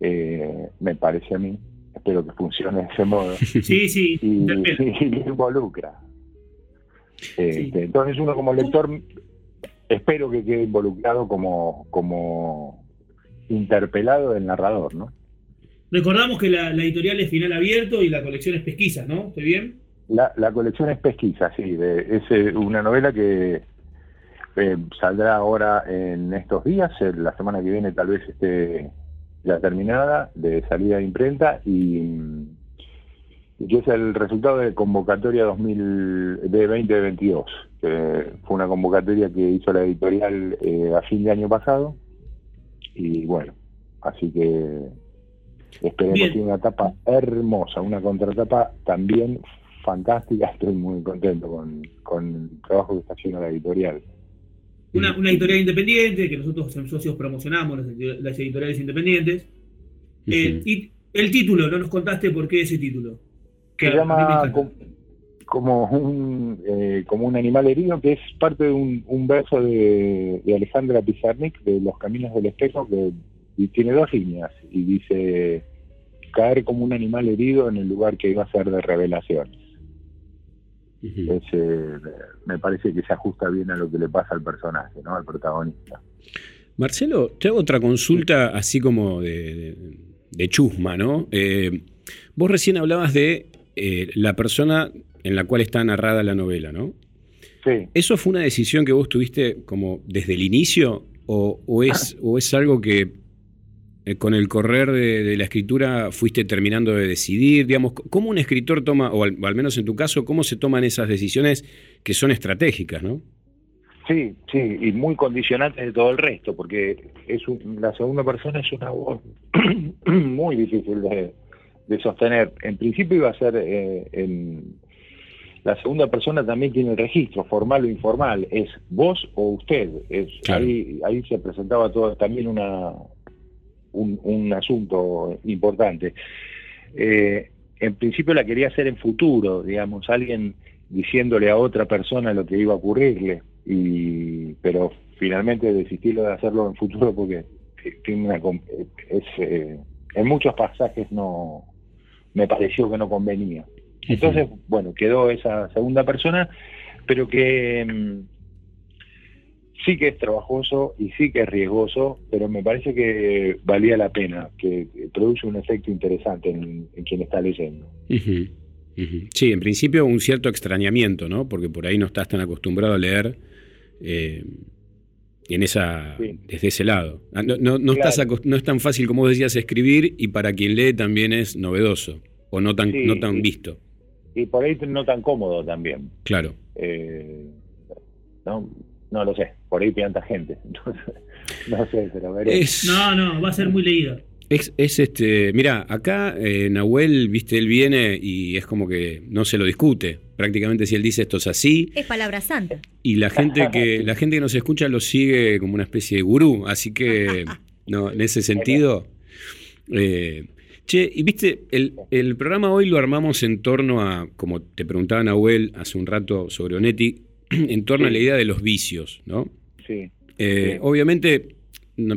[SPEAKER 15] eh, me parece a mí. Espero que funcione de ese modo.
[SPEAKER 14] Sí, sí,
[SPEAKER 15] Y, y lo involucra. Este, Entonces uno como lector espero que quede involucrado como, como interpelado del narrador, ¿no?
[SPEAKER 14] Recordamos que la, la editorial es final abierto y la colección es pesquisa, ¿no? ¿Estoy bien?
[SPEAKER 15] La, la colección es pesquisa, sí, de- es eh, una novela que eh, saldrá ahora en estos días, eh, la semana que viene tal vez esté ya terminada, de salida de imprenta, y, y que es el resultado de convocatoria 2000, de 2022, que fue una convocatoria que hizo la editorial eh, a fin de año pasado, y bueno, así que esperemos
[SPEAKER 14] Bien.
[SPEAKER 15] que una tapa hermosa, una contratapa también fantástica, estoy muy contento con, con el trabajo que está haciendo la editorial.
[SPEAKER 14] Una, una editorial independiente, que nosotros en socios promocionamos las, edi- las editoriales independientes. Eh, y el título, no nos contaste por qué ese título. Que
[SPEAKER 15] Se llama
[SPEAKER 14] encanta.
[SPEAKER 15] com- como un, eh, como un animal herido, que es parte de un, un verso de, de Alejandra Pizarnik, de Los Caminos del Espejo, que y tiene dos líneas, y dice, caer como un animal herido en el lugar que iba a ser de revelaciones. Es, eh, me parece que se ajusta bien a lo que le pasa al personaje, ¿no? al protagonista.
[SPEAKER 2] Marcelo, te hago otra consulta así como de, de- chusma, ¿no? Eh, vos recién hablabas de eh, la persona en la cual está narrada la novela, ¿no?
[SPEAKER 15] Sí.
[SPEAKER 2] ¿Eso fue una decisión que vos tuviste como desde el inicio o, o es, o es algo que con el correr de, de la escritura fuiste terminando de decidir? Digamos, ¿cómo un escritor toma, o al, o al menos en tu caso, cómo se toman esas decisiones que son estratégicas, ¿no?
[SPEAKER 15] Sí, sí, y muy condicionantes de todo el resto, porque es un- la segunda persona es una voz muy difícil de, de sostener. En principio iba a ser eh, en la segunda persona también tiene el registro, formal o informal, es vos o usted. Es, ahí, ahí se presentaba todo también una un, un asunto importante. Eh, en principio la quería hacer en futuro, digamos, alguien diciéndole a otra persona lo que iba a ocurrirle, y pero finalmente desistirlo de hacerlo en futuro porque tiene una es, eh, en muchos pasajes no me pareció que no convenía. Entonces, bueno, quedó esa segunda persona, pero que mm, sí que es trabajoso y sí que es riesgoso, pero me parece que valía la pena, que, produce un efecto interesante en, en quien está leyendo.
[SPEAKER 2] Sí, en principio un cierto extrañamiento, ¿no? Porque por ahí no estás tan acostumbrado a leer eh, en esa, desde ese lado. Ah, No, no- no
[SPEAKER 15] Claro.
[SPEAKER 2] no es tan fácil como decías escribir y para quien lee también es novedoso o no tan,
[SPEAKER 15] Sí,
[SPEAKER 2] no tan visto.
[SPEAKER 15] Y por ahí no tan cómodo también.
[SPEAKER 2] Claro.
[SPEAKER 15] Eh, no, no lo sé, por ahí tanta gente. Entonces, no sé, pero.
[SPEAKER 2] Es-
[SPEAKER 14] No, no, va a ser muy leída.
[SPEAKER 2] Es, es este, mira, acá eh, Nahuel, viste, él viene y es como que no se lo discute. Prácticamente si él dice esto es así,
[SPEAKER 3] Es palabra santa.
[SPEAKER 2] y la gente que la gente que nos escucha lo sigue como una especie de gurú, así que no, en ese sentido. eh, che, y viste, el, el programa hoy lo armamos en torno a, como te preguntaba Nahuel hace un rato sobre Onetti, en torno a la idea de los vicios, ¿no?
[SPEAKER 15] Sí.
[SPEAKER 2] Eh, Obviamente,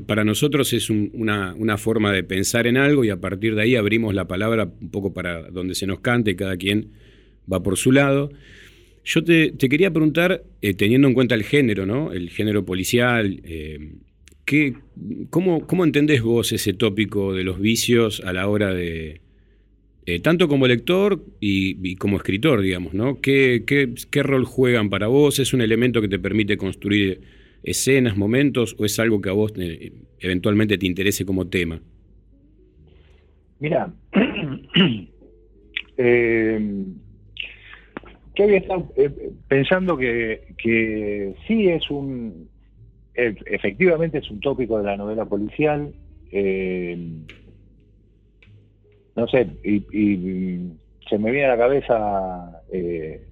[SPEAKER 2] para nosotros es un- una, una forma de pensar en algo y a partir de ahí abrimos la palabra un poco para donde se nos cante y cada quien va por su lado. Yo te, te quería preguntar, eh, teniendo en cuenta el género, ¿no? El género policial, eh, ¿qué- cómo, ¿cómo entendés vos ese tópico de los vicios a la hora de, eh, tanto como lector y, y como escritor, digamos, ¿no? ¿Qué, qué, qué rol juegan para vos? ¿Es un elemento que te permite construir escenas, momentos, o es algo que a vos eh, eventualmente te interese como tema?
[SPEAKER 15] Mira, eh, había estado eh, pensando que, que sí es un, e- efectivamente es un tópico de la novela policial, eh, no sé, y, y se me viene a la cabeza eh,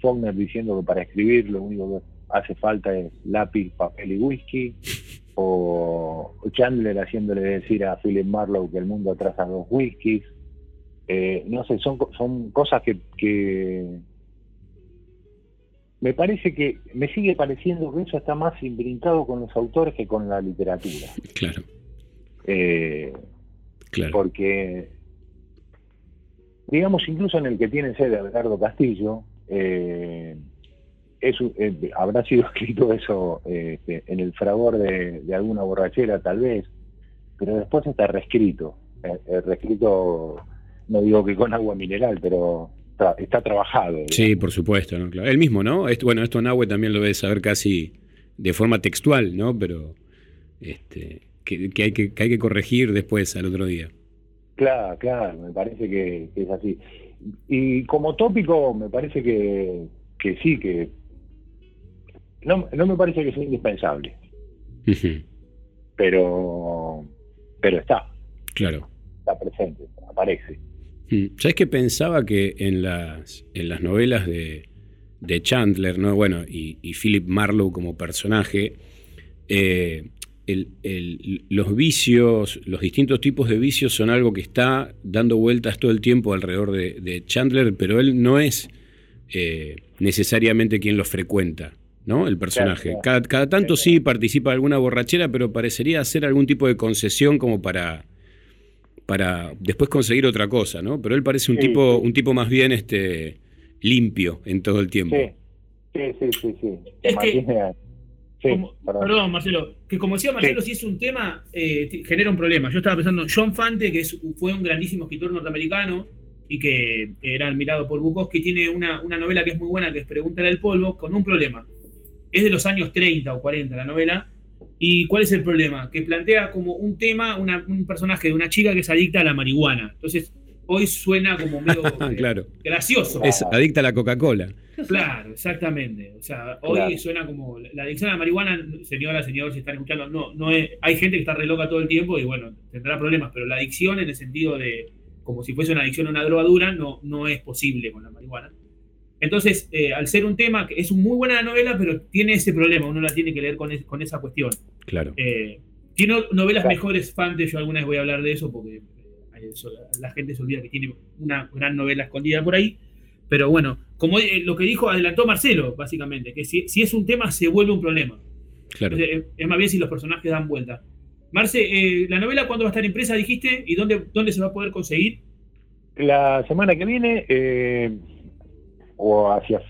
[SPEAKER 15] Faulkner diciendo que para escribir lo único hace falta es lápiz, papel y whisky, o Chandler haciéndole decir a Philip Marlowe que el mundo atrasa dos whiskies. Eh, no sé, son, co- son cosas que, que me parece que, me sigue pareciendo que eso está más imbrincado con los autores que con la literatura.
[SPEAKER 2] Claro.
[SPEAKER 15] Eh,
[SPEAKER 2] Claro.
[SPEAKER 15] Porque, digamos, incluso en el que tiene sede Abelardo Castillo, eh, es eh, habrá sido escrito eso eh, este, en el fragor de, de alguna borrachera, tal vez, pero después está reescrito. Eh, eh, reescrito, no digo que con agua mineral, pero tra- está trabajado.
[SPEAKER 2] Sí, por supuesto, ¿no? Claro. Él mismo, ¿no? Esto- bueno, esto Nahue también lo debe saber casi de forma textual, ¿no? Pero este, que, que hay que, que hay que corregir después al otro día.
[SPEAKER 15] Claro, claro, me parece que, que es así. Y como tópico, me parece que, que sí, que no, no me parece que sea indispensable, pero pero está,
[SPEAKER 2] Claro.
[SPEAKER 15] está presente, aparece.
[SPEAKER 2] Mm. ¿Sabes que pensaba que en las, en las novelas de, de Chandler, ¿no? Bueno, y, y Philip Marlowe como personaje, eh, el- el- los vicios, los distintos tipos de vicios son algo que está dando vueltas todo el tiempo alrededor de, de Chandler, pero él no es eh, necesariamente quien los frecuenta, ¿no? El personaje.
[SPEAKER 15] Claro,
[SPEAKER 2] Cada, cada tanto sí participa de alguna borrachera, pero parecería hacer algún tipo de concesión como para para después conseguir otra cosa, ¿no? Pero él parece un
[SPEAKER 15] Sí,
[SPEAKER 2] tipo, un tipo más bien este limpio en todo el tiempo.
[SPEAKER 15] Sí, sí, sí, sí.
[SPEAKER 7] Es que-
[SPEAKER 15] perdón.
[SPEAKER 7] Perdón, Marcelo, que como decía Marcelo, si es un tema, eh, genera un problema. Yo estaba pensando, John Fante, que es- fue un grandísimo escritor norteamericano y que era admirado por Bukowski, tiene una, una novela que es muy buena, que es Pregúntale al polvo, con un problema. Es de los años 30 o 40 la novela. ¿Y cuál es el problema? Que plantea como un tema, una- un personaje de una chica que es adicta a la marihuana. Entonces, hoy suena como medio eh,
[SPEAKER 2] claro.
[SPEAKER 7] gracioso.
[SPEAKER 2] Es adicta a la Coca-Cola.
[SPEAKER 7] Claro, exactamente. O sea, hoy
[SPEAKER 2] Claro.
[SPEAKER 7] suena como la adicción a la marihuana, señora, señor, si están escuchando, no, no es, hay gente que está re loca todo el tiempo y bueno, tendrá problemas, pero la adicción en el sentido de como si fuese una adicción a una droga dura, no, no es posible con la marihuana. Entonces, eh, al ser un tema que es muy buena la novela, pero tiene ese problema, uno la tiene que leer con, es- con esa cuestión.
[SPEAKER 2] Claro.
[SPEAKER 7] Eh, tiene novelas mejores, Fante, yo alguna vez voy a hablar de eso porque eh, eso, la gente se olvida que tiene una gran novela escondida por ahí. Pero bueno, como eh, lo que dijo, adelantó Marcelo, básicamente, que si, si es un tema se vuelve un problema.
[SPEAKER 2] Claro.
[SPEAKER 7] Es, es- es más bien si los personajes dan vuelta. Marce, eh, ¿la novela cuándo va a estar impresa, dijiste? ¿Y dónde, dónde se va a poder conseguir?
[SPEAKER 15] La semana que viene, eh, o hacia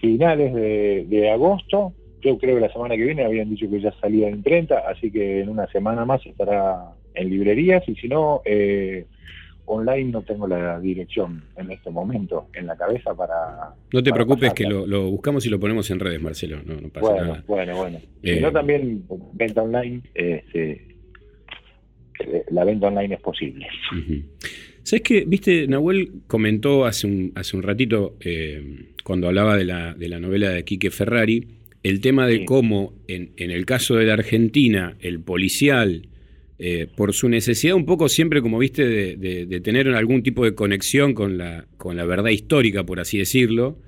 [SPEAKER 15] finales de, de agosto, yo creo que la semana que viene habían dicho que ya salía en imprenta, así que en una semana más estará en librerías, y si no, eh, online no tengo la dirección en este momento en la cabeza para...
[SPEAKER 2] No te
[SPEAKER 15] para
[SPEAKER 2] preocupes
[SPEAKER 15] pasarla.
[SPEAKER 2] que lo, lo buscamos y lo ponemos en redes, Marcelo. No, no pasa
[SPEAKER 15] Bueno,
[SPEAKER 2] nada.
[SPEAKER 15] bueno, bueno.
[SPEAKER 2] Eh,
[SPEAKER 15] Si no, también venta online, este, la venta online es posible.
[SPEAKER 2] ¿Sabes qué? Viste, Nahuel comentó hace un, hace un ratito, eh, cuando hablaba de la, de la novela de Quique Ferrari, el tema de cómo, en, en el caso de la Argentina, el policial, eh, por su necesidad un poco siempre, como viste, de, de- de tener algún tipo de conexión con la, con la verdad histórica, por así decirlo,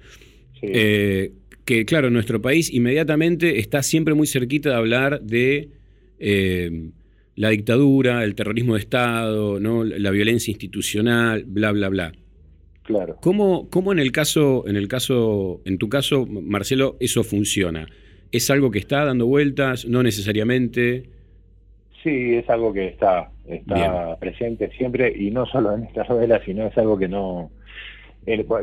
[SPEAKER 2] eh, que claro, nuestro país inmediatamente está siempre muy cerquita de hablar de la dictadura, el terrorismo de Estado, ¿no? la violencia institucional, bla, bla, bla.
[SPEAKER 15] Claro.
[SPEAKER 2] ¿Cómo, cómo en el caso, en el caso, en tu caso, Marcelo, eso funciona? ¿Es algo que está dando vueltas? ¿No necesariamente?
[SPEAKER 15] Sí, es algo que está, está presente siempre y no solo en esta novela, sino es algo que no,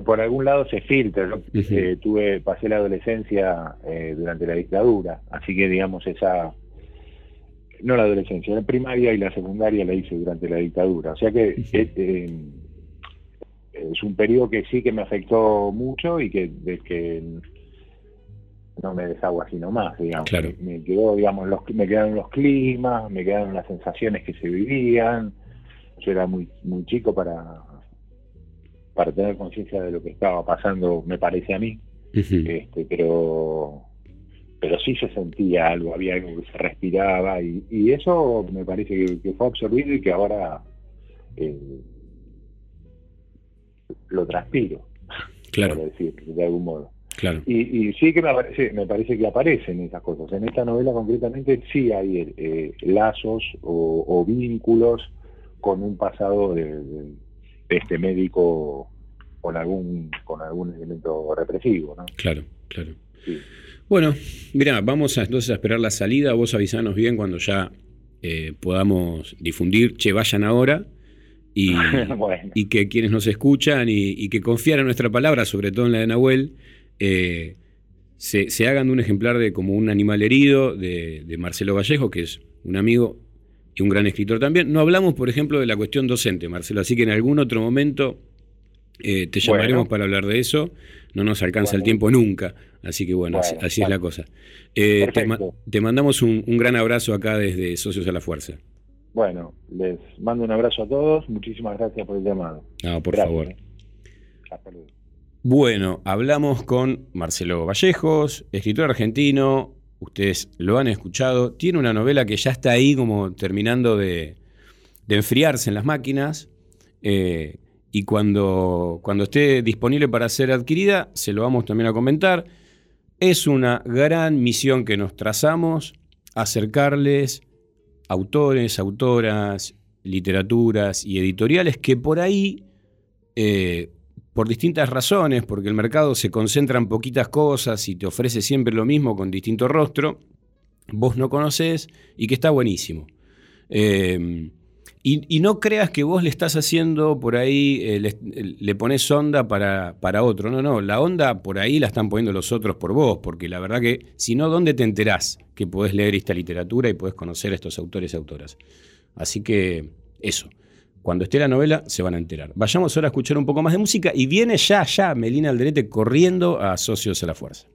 [SPEAKER 15] por, algún lado se filtra. Yo eh, tuve, pasé la adolescencia eh, durante la dictadura, así que digamos esa, no la adolescencia, la primaria y la secundaria la hice durante la dictadura, o sea que eh, eh, es un periodo que sí que me afectó mucho y que, de que no me deshago así nomás, digamos.
[SPEAKER 2] Claro.
[SPEAKER 15] Me quedó, digamos, los, me quedaron los climas, me quedaron las sensaciones que se vivían. Yo era muy, muy chico para, para tener conciencia de lo que estaba pasando, me parece a mí. Este, pero pero sí se sentía algo, había algo que se respiraba y, y eso me parece que, que fue absorbido y que ahora eh, lo transpiro,
[SPEAKER 2] Claro.
[SPEAKER 15] por decir, de algún modo.
[SPEAKER 2] Claro.
[SPEAKER 15] Y, y sí que me parece, me parece que aparecen esas cosas. En esta novela concretamente sí hay eh, lazos o, o vínculos con un pasado de, de- de este médico con algún con algún elemento represivo, ¿no?
[SPEAKER 2] Claro, claro.
[SPEAKER 15] Sí.
[SPEAKER 2] Bueno, mira, vamos a, entonces a esperar la salida. Vos avisanos bien cuando ya eh, podamos difundir, che, vayan ahora. Y,
[SPEAKER 15] Bueno.
[SPEAKER 2] y que quienes nos escuchan y, y que confían en nuestra palabra, sobre todo en la de Nahuel, eh, se, se hagan de un ejemplar de como un animal herido de, de Marcelo Vallejo, que es un amigo y un gran escritor también. No hablamos, por ejemplo, de la cuestión docente, Marcelo, así que en algún otro momento eh, te
[SPEAKER 15] Bueno.
[SPEAKER 2] llamaremos para hablar de eso. No nos alcanza el tiempo nunca, así que bueno, así,
[SPEAKER 15] Bueno,
[SPEAKER 2] así es la cosa. Eh, te, ma-
[SPEAKER 15] Perfecto.
[SPEAKER 2] te mandamos un, un gran abrazo acá desde Socios a la Fuerza.
[SPEAKER 15] Bueno, les mando un abrazo a todos. Muchísimas gracias por el llamado.
[SPEAKER 2] No, por
[SPEAKER 15] Gracias.
[SPEAKER 2] favor.
[SPEAKER 15] Hasta luego.
[SPEAKER 2] Bueno, hablamos con Marcelo Vallejos, escritor argentino. Ustedes lo han escuchado. Tiene una novela que ya está ahí como terminando de, de enfriarse en las máquinas. eh, y cuando, cuando esté disponible para ser adquirida, se lo vamos también a comentar. Es una gran misión que nos trazamos, acercarles autores, autoras, literaturas y editoriales que por ahí eh, por distintas razones, porque el mercado se concentra en poquitas cosas y te ofrece siempre lo mismo con distinto rostro, vos no conocés y que está buenísimo. Eh, y, no creas que vos le estás haciendo por ahí, eh, le, le pones onda para, para otro. No, no, la onda por ahí la están poniendo los otros por vos, porque la verdad que si no, ¿dónde te enterás que podés leer esta literatura y podés conocer a estos autores y autoras? Así que eso. Cuando esté la novela se van a enterar. Vayamos ahora a escuchar un poco más de música y viene ya, ya Melina Alderete corriendo a Socios a la Fuerza.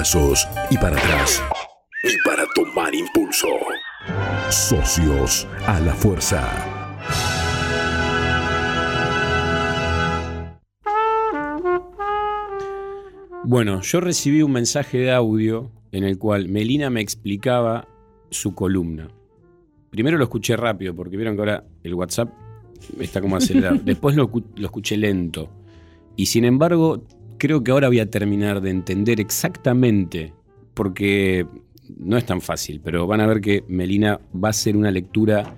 [SPEAKER 1] Brazos y para atrás. Ni para tomar impulso. Socios a la fuerza.
[SPEAKER 2] Bueno, yo recibí un mensaje de audio en el cual Melina me explicaba su columna. Primero lo escuché rápido, porque vieron que ahora el WhatsApp está como acelerado. Después lo escuché lento. Y sin embargo, creo que ahora voy a terminar de entender exactamente, porque no es tan fácil, pero van a ver que Melina va a hacer una lectura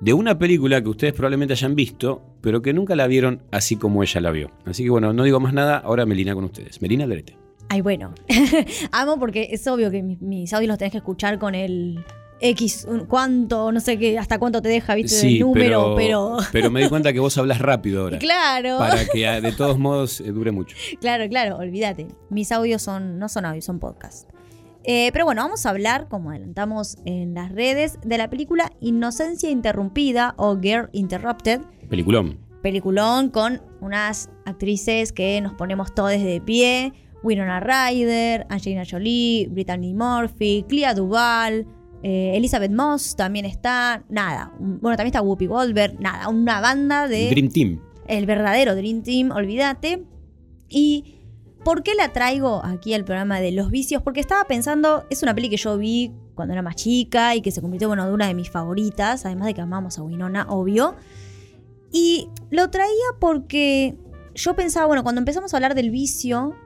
[SPEAKER 2] de una película que ustedes probablemente hayan visto, pero que nunca la vieron así como ella la vio. Así que bueno, no digo más nada, ahora Melina con ustedes. Melina Alderete.
[SPEAKER 3] Ay, bueno. Amo porque es obvio que mis, mis audios los tenés que escuchar con el X, un- cuánto, no sé qué, hasta cuánto te deja, viste, el número, pero.
[SPEAKER 2] pero me di cuenta que vos hablas rápido ahora.
[SPEAKER 3] Claro.
[SPEAKER 2] Para que ah, de todos modos eh, dure mucho.
[SPEAKER 3] Claro, claro, olvídate. Mis audios son, no son audios, son podcasts. Eh, pero bueno, vamos a hablar, como adelantamos en las redes, de la película Inocencia Interrumpida o Girl Interrupted.
[SPEAKER 2] Peliculón.
[SPEAKER 3] Peliculón con unas actrices que nos ponemos todos de pie. Winona Ryder, Angelina Jolie, Brittany Murphy, Clea Duvall, eh, Elizabeth Moss también está. Nada. Bueno, también está Whoopi Goldberg. Nada, una banda de
[SPEAKER 2] Dream Team.
[SPEAKER 3] el verdadero Dream Team, olvídate. ¿Y por qué la traigo aquí al programa de los vicios? Porque estaba pensando, es una peli que yo vi cuando era más chica y que se convirtió bueno, una de mis favoritas, además de que amamos a Winona, obvio. Y lo traía porque yo pensaba, bueno, cuando empezamos a hablar del vicio,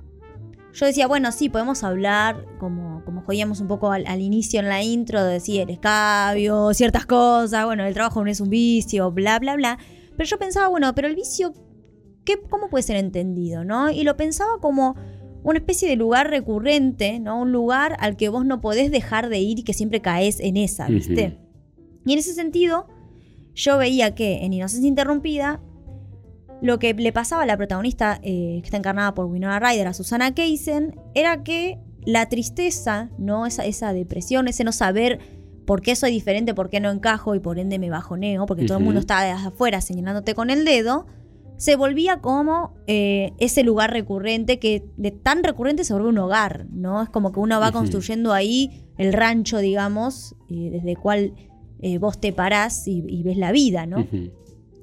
[SPEAKER 3] yo decía, bueno, sí, podemos hablar, como, como jodíamos un poco al, al inicio en la intro, de decir el escabio, ciertas cosas, bueno, el trabajo no es un vicio, bla, bla, bla. Pero yo pensaba, bueno, pero el vicio, ¿qué, ¿cómo puede ser entendido, no? Y lo pensaba como una especie de lugar recurrente, ¿no? Un lugar al que vos no podés dejar de ir y que siempre caes en esa, ¿viste? Y en ese sentido, yo veía que en Inocencia Interrumpida, lo que le pasaba a la protagonista, eh, que está encarnada por Winona Ryder, a Susana Keisen, era que la tristeza, ¿no? Esa, esa depresión, ese no saber por qué soy diferente, por qué no encajo y por ende me bajoneo, porque todo el mundo está de afuera señalándote con el dedo, se volvía como eh, ese lugar recurrente que de tan recurrente se vuelve un hogar, ¿no? Es como que uno va construyendo ahí el rancho, digamos, eh, desde el cual eh, vos te parás y, y ves la vida, ¿no?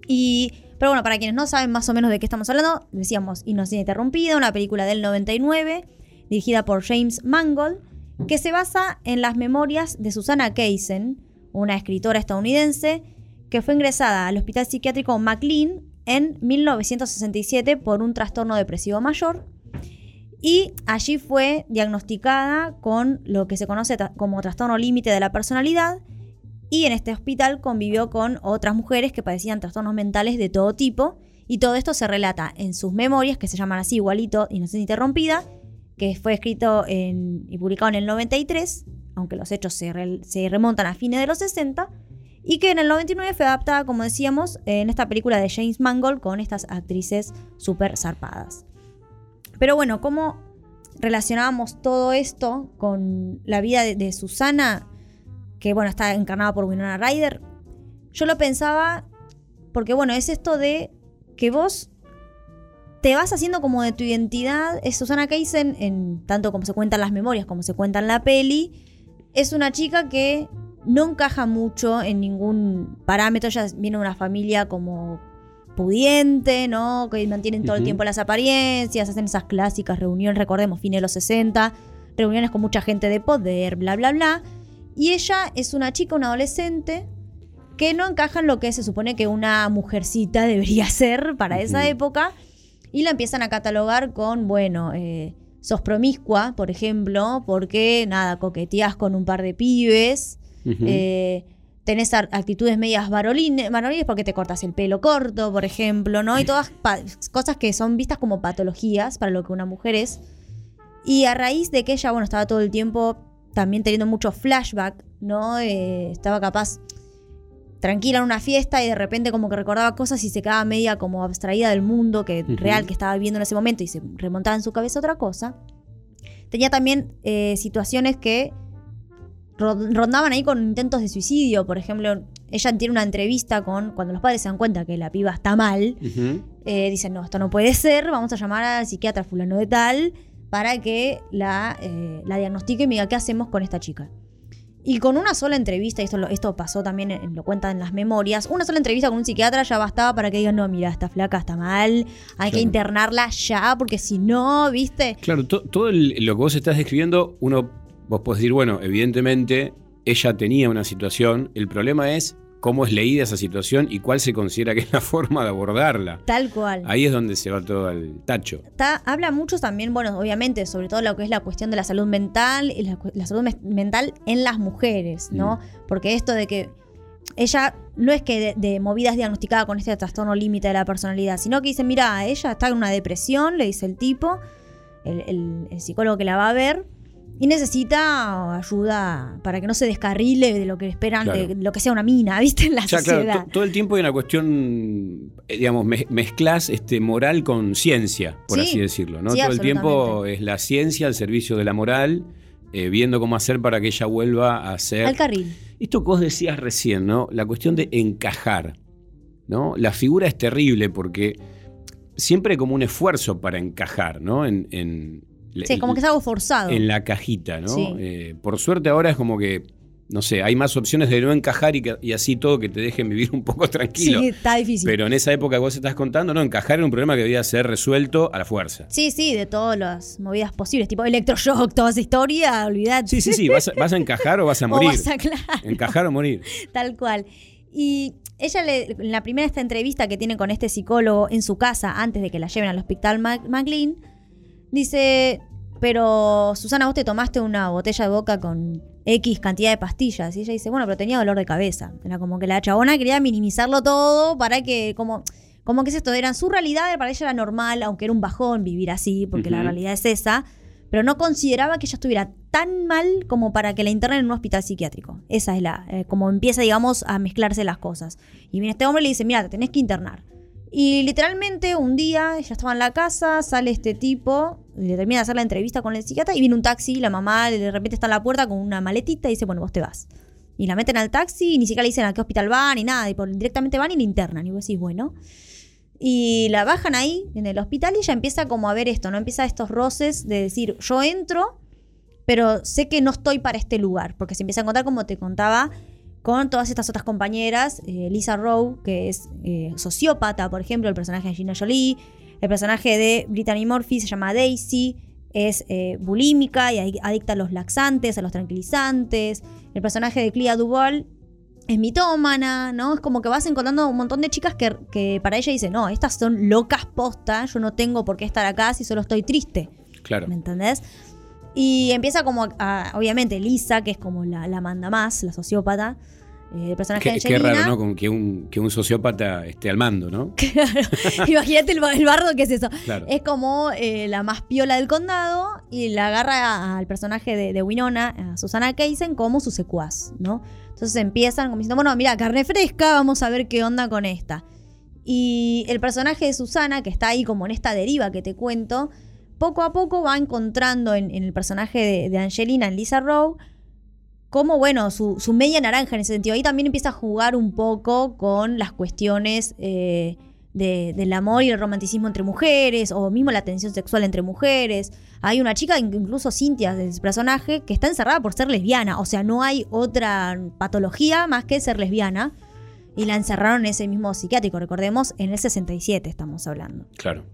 [SPEAKER 3] Y, pero bueno, para quienes no saben más o menos de qué estamos hablando, decíamos Inocencia Interrumpida, una película del 99, dirigida por James Mangold, que se basa en las memorias de Susana Keisen, una escritora estadounidense que fue ingresada al hospital psiquiátrico McLean en 1967 por un trastorno depresivo mayor y allí fue diagnosticada con lo que se conoce como trastorno límite de la personalidad y en este hospital convivió con otras mujeres que padecían trastornos mentales de todo tipo y todo esto se relata en sus memorias que se llaman así igualito Inocencia Interrumpida que fue escrito y publicado en el 93 aunque los hechos se, remontan a fines de los 60 y que en el 99 fue adaptada, como decíamos, en esta película de James Mangold con estas actrices súper zarpadas. Pero bueno, ¿cómo relacionábamos todo esto con la vida de Susana, que bueno, está encarnada por Winona Ryder? Yo lo pensaba porque bueno, es esto de que vos te vas haciendo como de tu identidad. Es Susana Keisen, en tanto como se cuentan las memorias, como se cuenta en la peli. Es una chica que no encaja mucho en ningún parámetro. Ella viene de una familia como pudiente, ¿no? Que mantienen todo el tiempo las apariencias, hacen esas clásicas reuniones, recordemos, fines de los 60, reuniones con mucha gente de poder, bla, bla, bla. Y ella es una chica, una adolescente, que no encaja en lo que se supone que una mujercita debería ser para esa época. Y la empiezan a catalogar con, bueno, eh, sos promiscua, por ejemplo, porque nada, coqueteás con un par de pibes. Eh, tenés actitudes medias varolines, porque te cortas el pelo corto, por ejemplo, ¿no? Y todas cosas que son vistas como patologías para lo que una mujer es. Y a raíz de que ella, bueno, estaba todo el tiempo también teniendo mucho flashback, ¿no? Eh, estaba capaz tranquila en una fiesta y de repente como que recordaba cosas y se quedaba media como abstraída del mundo que real que estaba viviendo en ese momento y se remontaba en su cabeza otra cosa. Tenía también eh, situaciones que ro- rondaban ahí con intentos de suicidio. Por ejemplo, ella tiene una entrevista con cuando los padres se dan cuenta que la piba está mal. eh, dicen, no, esto no puede ser, vamos a llamar al psiquiatra fulano de tal para que la, eh, la diagnostique y me diga qué hacemos con esta chica. Y con una sola entrevista, y esto, esto pasó también, en- lo cuentan en las memorias, una sola entrevista con un psiquiatra ya bastaba para que digan, no, mira, esta flaca está mal, hay que internarla ya, porque si no, ¿viste?
[SPEAKER 2] Claro, to- todo el- lo que vos estás describiendo, uno, vos podés decir, bueno, evidentemente ella tenía una situación, el problema es cómo es leída esa situación y cuál se considera que es la forma de abordarla.
[SPEAKER 3] Tal cual.
[SPEAKER 2] Ahí es donde se va todo al tacho.
[SPEAKER 3] Habla mucho también, bueno, obviamente, sobre todo lo que es la cuestión de la salud mental y la, salud mental en las mujeres, ¿no? Porque esto de que ella no es que de, de movidas diagnosticada con este trastorno límite de la personalidad, sino que dice, mira, ella está en una depresión, le dice el tipo, el, el- el psicólogo que la va a ver, y necesita ayuda para que no se descarrile de lo que esperan,
[SPEAKER 2] Claro.
[SPEAKER 3] de lo que sea una mina, ¿viste? En la
[SPEAKER 2] O sea, claro,
[SPEAKER 3] sociedad.
[SPEAKER 2] to- todo el tiempo hay una cuestión, eh, digamos, me- mezclas este, moral con ciencia, por
[SPEAKER 3] Sí,
[SPEAKER 2] así decirlo. ¿no?
[SPEAKER 3] sí,
[SPEAKER 2] todo el tiempo es la ciencia al servicio de la moral, eh, viendo cómo hacer para que ella vuelva a ser...
[SPEAKER 3] Al carril.
[SPEAKER 2] Esto que vos decías recién, ¿no? La cuestión de encajar, ¿no? La figura es terrible porque siempre hay como un esfuerzo para encajar, ¿no? En, en-
[SPEAKER 3] Sí, como que es algo forzado.
[SPEAKER 2] en la cajita, ¿no?
[SPEAKER 3] Sí.
[SPEAKER 2] Eh, por suerte ahora es como que, no sé, hay más opciones de no encajar y, que- y así todo que te dejen vivir un poco tranquilo.
[SPEAKER 3] Sí, está difícil.
[SPEAKER 2] Pero en esa época que vos estás contando, no, encajar era un problema que debía ser resuelto a la fuerza.
[SPEAKER 3] Sí, sí, de todas las movidas posibles, tipo electroshock, toda esa historia, olvidate.
[SPEAKER 2] Sí, sí, sí, vas a, vas a encajar o vas a
[SPEAKER 3] O
[SPEAKER 2] morir.
[SPEAKER 3] vas a- claro.
[SPEAKER 2] Encajar o morir.
[SPEAKER 3] Tal cual. Y ella, le, en la primera esta entrevista que tiene con este psicólogo en su casa, antes de que la lleven al hospital Mac- McLean, dice, pero Susana, vos te tomaste una botella de boca con X cantidad de pastillas. Y ella dice, bueno, pero tenía dolor de cabeza. Era como que la chabona quería minimizarlo todo para que, como, como que es esto, era su realidad, para ella era normal, aunque era un bajón vivir así, porque la realidad es esa. Pero no consideraba que ella estuviera tan mal como para que la internen en un hospital psiquiátrico. Esa es la, eh, como empieza, digamos, a mezclarse las cosas. Y viene este hombre y le dice, mira, te tenés que internar. Y literalmente un día ella estaba en la casa, sale este tipo, le termina de hacer la entrevista con el psiquiatra y viene un taxi, la mamá de repente está en la puerta con una maletita y dice, bueno, vos te vas. Y la meten al taxi y ni siquiera le dicen a qué hospital van ni nada, y por- directamente van y la internan. Y vos decís, bueno. Y la bajan ahí en el hospital y ella empieza como a ver esto, ¿no? Empieza estos roces de decir, yo entro, pero sé que no estoy para este lugar, porque se empieza a encontrar, como te contaba, con todas estas otras compañeras, eh, Lisa Rowe, que es eh, sociópata, por ejemplo, el personaje de Gina Jolie, el personaje de Brittany Murphy se llama Daisy, es eh, bulímica y adic- adicta a los laxantes, a los tranquilizantes, el personaje de Clea Duval es mitómana, ¿no? Es como que vas encontrando un montón de chicas que, que para ella dice, no, estas son locas postas, yo no tengo por qué estar acá si solo estoy triste.
[SPEAKER 2] Claro.
[SPEAKER 3] ¿Me entendés? Y empieza como, a- obviamente, Lisa, que es como la, la manda más, la sociópata, eh, el personaje
[SPEAKER 2] Qué,
[SPEAKER 3] de
[SPEAKER 2] qué raro, ¿no? Como que un, que un sociópata esté al mando, ¿no?
[SPEAKER 3] Imagínate el, el bardo que es eso.
[SPEAKER 2] Claro.
[SPEAKER 3] Es como eh, la más piola del condado y la agarra al personaje de, de Winona, a Susana Keisen, como su secuaz, ¿no? Entonces empiezan como diciendo, bueno, mira, carne fresca, vamos a ver qué onda con esta. Y el personaje de Susana, que está ahí como en esta deriva que te cuento, poco a poco va encontrando en, el personaje de, Angelina, en Lisa Rowe, como, bueno, su, media naranja en ese sentido. Ahí también empieza a jugar un poco con las cuestiones eh, de- del amor y el romanticismo entre mujeres, o mismo la tensión sexual entre mujeres. Hay una chica, in- incluso Cintia, de ese personaje, que está encerrada por ser lesbiana. O sea, no hay otra patología más que ser lesbiana. Y la encerraron en ese mismo psiquiátrico, recordemos, en el 67 estamos hablando.
[SPEAKER 2] Claro.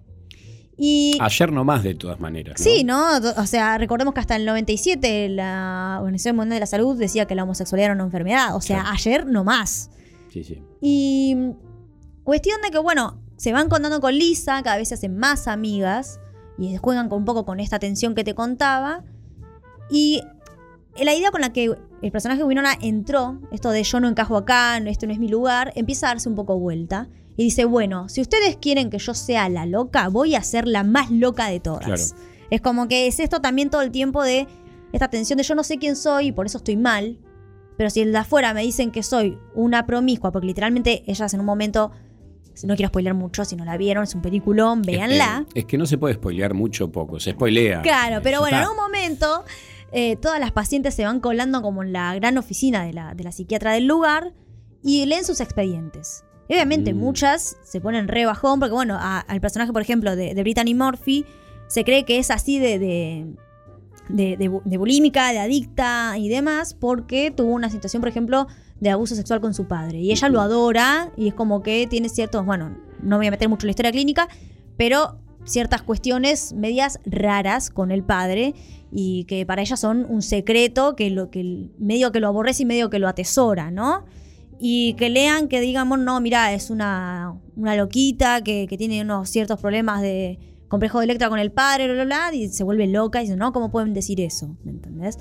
[SPEAKER 3] Y
[SPEAKER 2] Ayer no más, de todas maneras. ¿no?
[SPEAKER 3] Sí, ¿no? O sea, recordemos que hasta el 97 la Organización Mundial de la Salud decía que la homosexualidad era una enfermedad. O sea, ayer no más.
[SPEAKER 2] Sí, sí.
[SPEAKER 3] Y cuestión de que, bueno, se van contando con Lisa, cada vez se hacen más amigas y juegan un poco con esta tensión que te contaba. Y la idea con la que el personaje de Winona entró, esto de yo no encajo acá, no, este no es mi lugar, empieza a darse un poco vuelta. Y dice, bueno, si ustedes quieren que yo sea la loca, voy a ser la más loca de todas.
[SPEAKER 2] Claro.
[SPEAKER 3] Es como que es esto también todo el tiempo de esta tensión de yo no sé quién soy y por eso estoy mal. Pero si el de afuera me dicen que soy una promiscua, porque literalmente ellas en un momento, no quiero spoiler mucho, si no la vieron, es un peliculón, véanla.
[SPEAKER 2] Es, es que no se puede spoilear mucho o poco, se spoilea.
[SPEAKER 3] Claro, pero
[SPEAKER 2] Ya
[SPEAKER 3] bueno, en un momento eh, todas las pacientes se van colando como en la gran oficina de la, de la psiquiatra del lugar y leen sus expedientes. Y obviamente
[SPEAKER 2] Mm.
[SPEAKER 3] muchas se ponen re bajón porque, bueno, a- al personaje, por ejemplo, de, de Brittany Murphy se cree que es así de, de, de- de de bulímica, de adicta y demás, porque tuvo una situación, por ejemplo, de abuso sexual con su padre. Y ella lo adora y es como que tiene ciertos, bueno, no me voy a meter mucho en la historia clínica, pero ciertas cuestiones medias raras con el padre y que para ella son un secreto que lo que medio que lo aborrece y medio que lo atesora, ¿no? Y que lean que digamos, no, mira, es una, una loquita que, que tiene unos ciertos problemas de complejo de Electra con el padre, bla, bla, bla, y se vuelve loca y dice, no, ¿cómo pueden decir eso? ¿Me entendés?